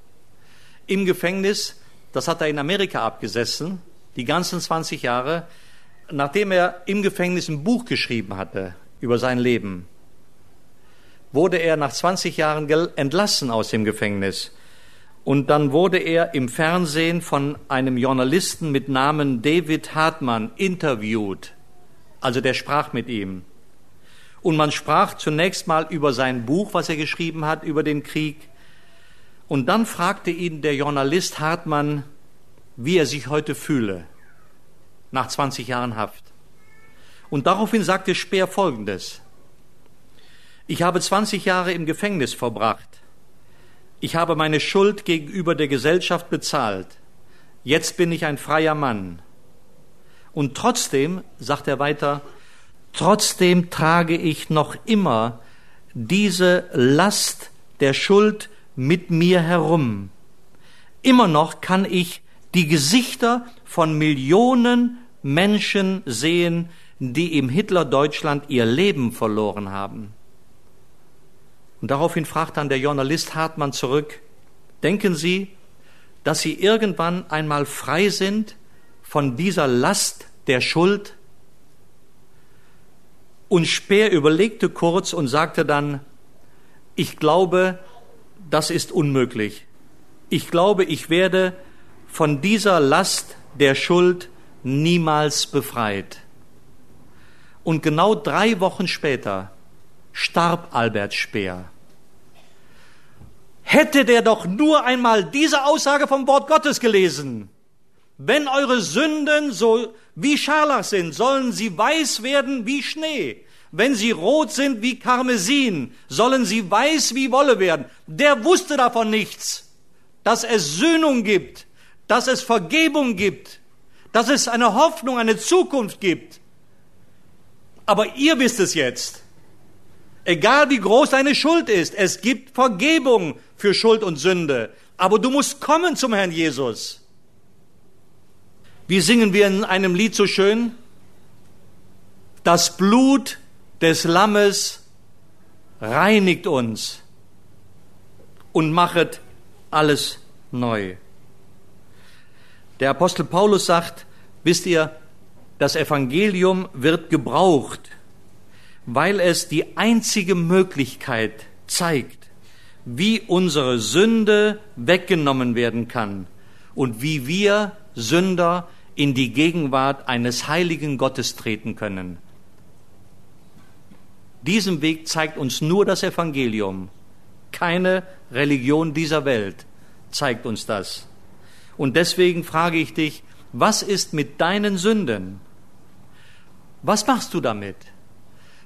Im Gefängnis, das hat er in Amerika abgesessen, die ganzen 20 Jahre, nachdem er im Gefängnis ein Buch geschrieben hatte über sein Leben, wurde er nach 20 Jahren entlassen aus dem Gefängnis. Und dann wurde er im Fernsehen von einem Journalisten mit Namen David Hartmann interviewt. Also der sprach mit ihm. Und man sprach zunächst mal über sein Buch, was er geschrieben hat, über den Krieg. Und dann fragte ihn der Journalist Hartmann, wie er sich heute fühle nach 20 Jahren Haft. Und daraufhin sagte Speer Folgendes. Ich habe 20 Jahre im Gefängnis verbracht. Ich habe meine Schuld gegenüber der Gesellschaft bezahlt. Jetzt bin ich ein freier Mann. Und trotzdem, sagt er weiter, trotzdem trage ich noch immer diese Last der Schuld mit mir herum. Immer noch kann ich die Gesichter von Millionen Menschen sehen, die im Hitler-Deutschland ihr Leben verloren haben. Und daraufhin fragt dann der Journalist Hartmann zurück, denken Sie, dass Sie irgendwann einmal frei sind von dieser Last der Schuld? Und Speer überlegte kurz und sagte dann, ich glaube, das ist unmöglich. Ich glaube, ich werde von dieser Last der Schuld niemals befreit. Und genau drei Wochen später starb Albert Speer. Hätte der doch nur einmal diese Aussage vom Wort Gottes gelesen. Wenn eure Sünden so wie Scharlach sind, sollen sie weiß werden wie Schnee. Wenn sie rot sind wie Karmesin, sollen sie weiß wie Wolle werden. Der wusste davon nichts, dass es Sühnung gibt, dass es Vergebung gibt, dass es eine Hoffnung, eine Zukunft gibt. Aber ihr wisst es jetzt. Egal wie groß deine Schuld ist, es gibt Vergebung für Schuld und Sünde. Aber du musst kommen zum Herrn Jesus. Wie singen wir in einem Lied so schön? Das Blut des Lammes reinigt uns und machet alles neu. Der Apostel Paulus sagt, wisst ihr, das Evangelium wird gebraucht, weil es die einzige Möglichkeit zeigt, wie unsere Sünde weggenommen werden kann und wie wir Sünder in die Gegenwart eines heiligen Gottes treten können. Diesen Weg zeigt uns nur das Evangelium. Keine Religion dieser Welt zeigt uns das. Und deswegen frage ich dich, was ist mit deinen Sünden? Was machst du damit?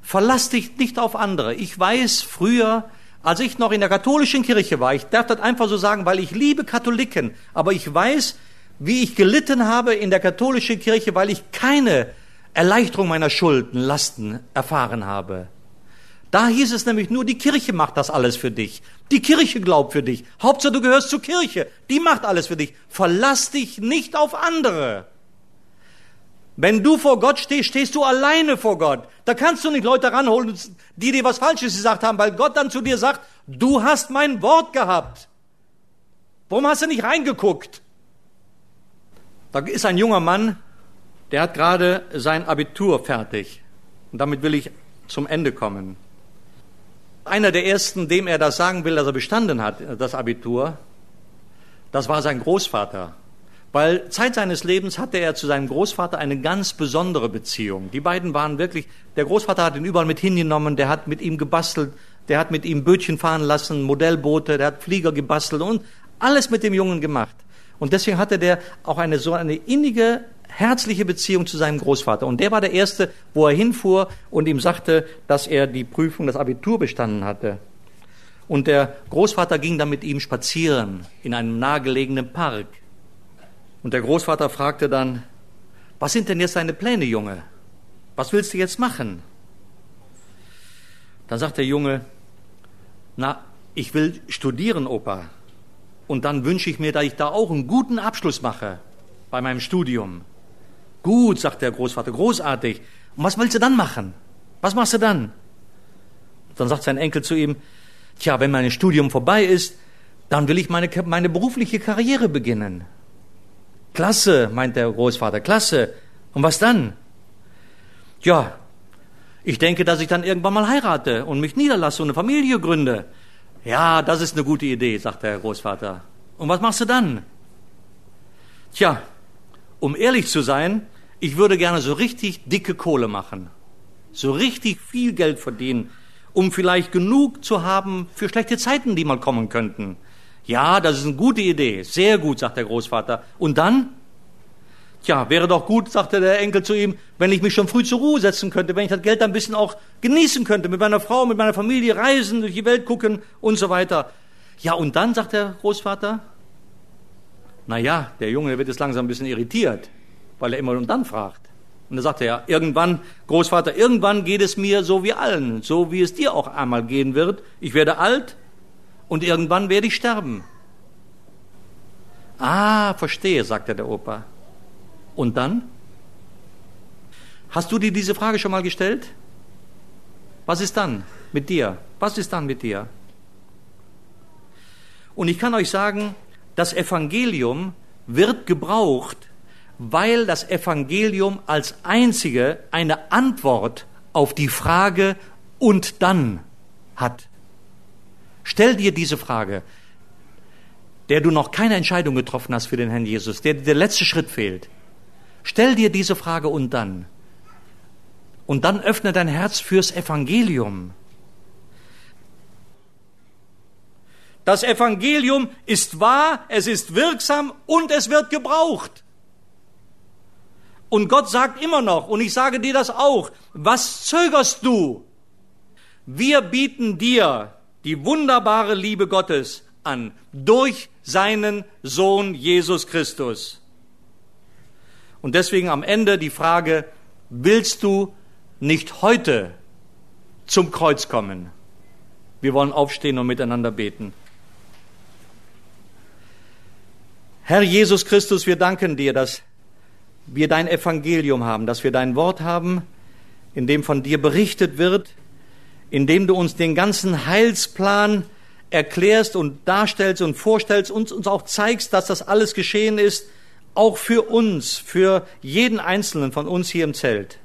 Verlass dich nicht auf andere. Ich weiß früher, als ich noch in der katholischen Kirche war, ich darf das einfach so sagen, weil ich liebe Katholiken, aber ich weiß, wie ich gelitten habe in der katholischen Kirche, weil ich keine Erleichterung meiner Schulden, Lasten erfahren habe. Da hieß es nämlich nur, die Kirche macht das alles für dich. Die Kirche glaubt für dich. Hauptsache du gehörst zur Kirche. Die macht alles für dich. Verlass dich nicht auf andere. Wenn du vor Gott stehst, stehst du alleine vor Gott. Da kannst du nicht Leute ranholen, die dir was Falsches gesagt haben, weil Gott dann zu dir sagt, du hast mein Wort gehabt. Warum hast du nicht reingeguckt? Da ist ein junger Mann, der hat gerade sein Abitur fertig. Und damit will ich zum Ende kommen. Einer der ersten, dem er das sagen will, dass er bestanden hat, das Abitur, das war sein Großvater. Weil Zeit seines Lebens hatte er zu seinem Großvater eine ganz besondere Beziehung. Die beiden waren wirklich, der Großvater hat ihn überall mit hingenommen, der hat mit ihm gebastelt, der hat mit ihm Bötchen fahren lassen, Modellboote, der hat Flieger gebastelt und alles mit dem Jungen gemacht. Und deswegen hatte der auch eine so eine innige, herzliche Beziehung zu seinem Großvater. Und der war der Erste, wo er hinfuhr und ihm sagte, dass er die Prüfung, das Abitur bestanden hatte. Und der Großvater ging dann mit ihm spazieren in einem nahegelegenen Park. Und der Großvater fragte dann, was sind denn jetzt deine Pläne, Junge? Was willst du jetzt machen? Dann sagt der Junge, na, ich will studieren, Opa. Und dann wünsche ich mir, dass ich da auch einen guten Abschluss mache bei meinem Studium. Gut, sagt der Großvater, großartig. Und was willst du dann machen? Was machst du dann? Dann sagt sein Enkel zu ihm, tja, wenn mein Studium vorbei ist, dann will ich meine, meine berufliche Karriere beginnen. Klasse, meint der Großvater, klasse. Und was dann? Ja, ich denke, dass ich dann irgendwann mal heirate und mich niederlasse und eine Familie gründe. Ja, das ist eine gute Idee, sagt der Großvater. Und was machst du dann? Tja, um ehrlich zu sein, ich würde gerne so richtig dicke Kohle machen. So richtig viel Geld verdienen, um vielleicht genug zu haben für schlechte Zeiten, die mal kommen könnten. Ja, das ist eine gute Idee. Sehr gut, sagt der Großvater. Und dann? Tja, wäre doch gut, sagte der Enkel zu ihm, wenn ich mich schon früh zur Ruhe setzen könnte, wenn ich das Geld ein bisschen auch genießen könnte, mit meiner Frau, mit meiner Familie reisen, durch die Welt gucken und so weiter. Ja, und dann, sagt der Großvater, na ja, der Junge wird jetzt langsam ein bisschen irritiert, weil er immer und dann fragt. Und da sagt er ja, irgendwann, Großvater, irgendwann geht es mir so wie allen, so wie es dir auch einmal gehen wird. Ich werde alt, und irgendwann werde ich sterben. Ah, verstehe, sagte der Opa. Und dann? Hast du dir diese Frage schon mal gestellt? Was ist dann mit dir? Was ist dann mit dir? Und ich kann euch sagen, das Evangelium wird gebraucht, weil das Evangelium als einzige eine Antwort auf die Frage und dann hat. Stell dir diese Frage, der du noch keine Entscheidung getroffen hast für den Herrn Jesus, der der letzte Schritt fehlt. Stell dir diese Frage und dann. Und dann öffne dein Herz fürs Evangelium. Das Evangelium ist wahr, es ist wirksam und es wird gebraucht. Und Gott sagt immer noch, und ich sage dir das auch, was zögerst du? Wir bieten dir die wunderbare Liebe Gottes an durch seinen Sohn Jesus Christus. Und deswegen am Ende die Frage, willst du nicht heute zum Kreuz kommen? Wir wollen aufstehen und miteinander beten. Herr Jesus Christus, wir danken dir, dass wir dein Evangelium haben, dass wir dein Wort haben, in dem von dir berichtet wird, indem du uns den ganzen Heilsplan erklärst und darstellst und vorstellst und uns auch zeigst, dass das alles geschehen ist, auch für uns, für jeden Einzelnen von uns hier im Zelt.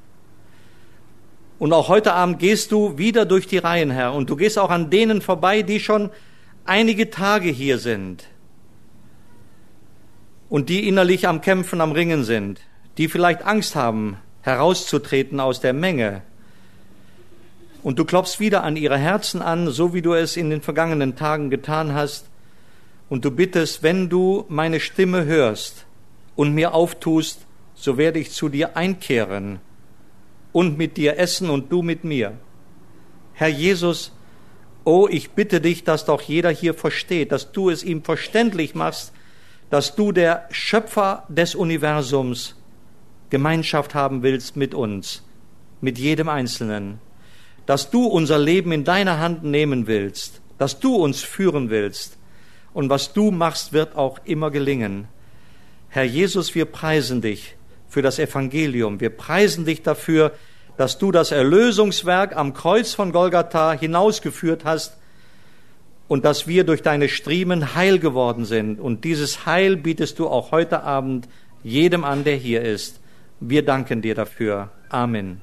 Und auch heute Abend gehst du wieder durch die Reihen, Herr, und du gehst auch an denen vorbei, die schon einige Tage hier sind und die innerlich am Kämpfen, am Ringen sind, die vielleicht Angst haben, herauszutreten aus der Menge, und du klopfst wieder an ihre Herzen an, so wie du es in den vergangenen Tagen getan hast. Und du bittest, wenn du meine Stimme hörst und mir auftust, so werde ich zu dir einkehren und mit dir essen und du mit mir. Herr Jesus, oh, ich bitte dich, dass doch jeder hier versteht, dass du es ihm verständlich machst, dass du der Schöpfer des Universums Gemeinschaft haben willst mit uns, mit jedem Einzelnen, dass du unser Leben in deiner Hand nehmen willst, dass du uns führen willst und was du machst, wird auch immer gelingen. Herr Jesus, wir preisen dich für das Evangelium. Wir preisen dich dafür, dass du das Erlösungswerk am Kreuz von Golgatha hinausgeführt hast und dass wir durch deine Striemen heil geworden sind. Und dieses Heil bietest du auch heute Abend jedem an, der hier ist. Wir danken dir dafür. Amen.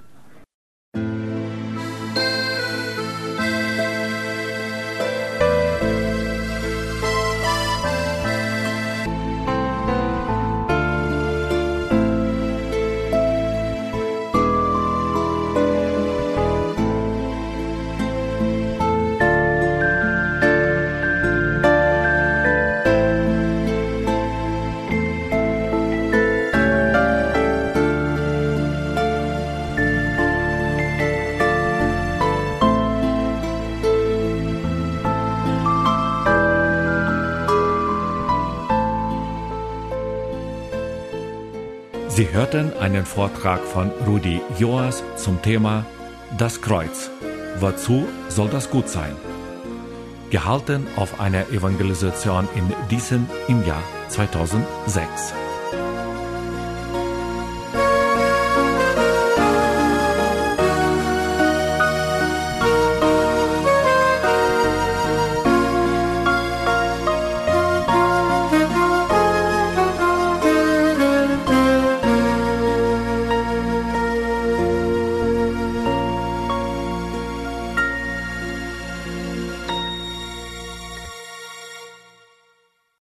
Hörten einen Vortrag von Rudi Joas zum Thema Das Kreuz. Wozu soll das gut sein? Gehalten auf einer Evangelisation in Diesen im Jahr 2006.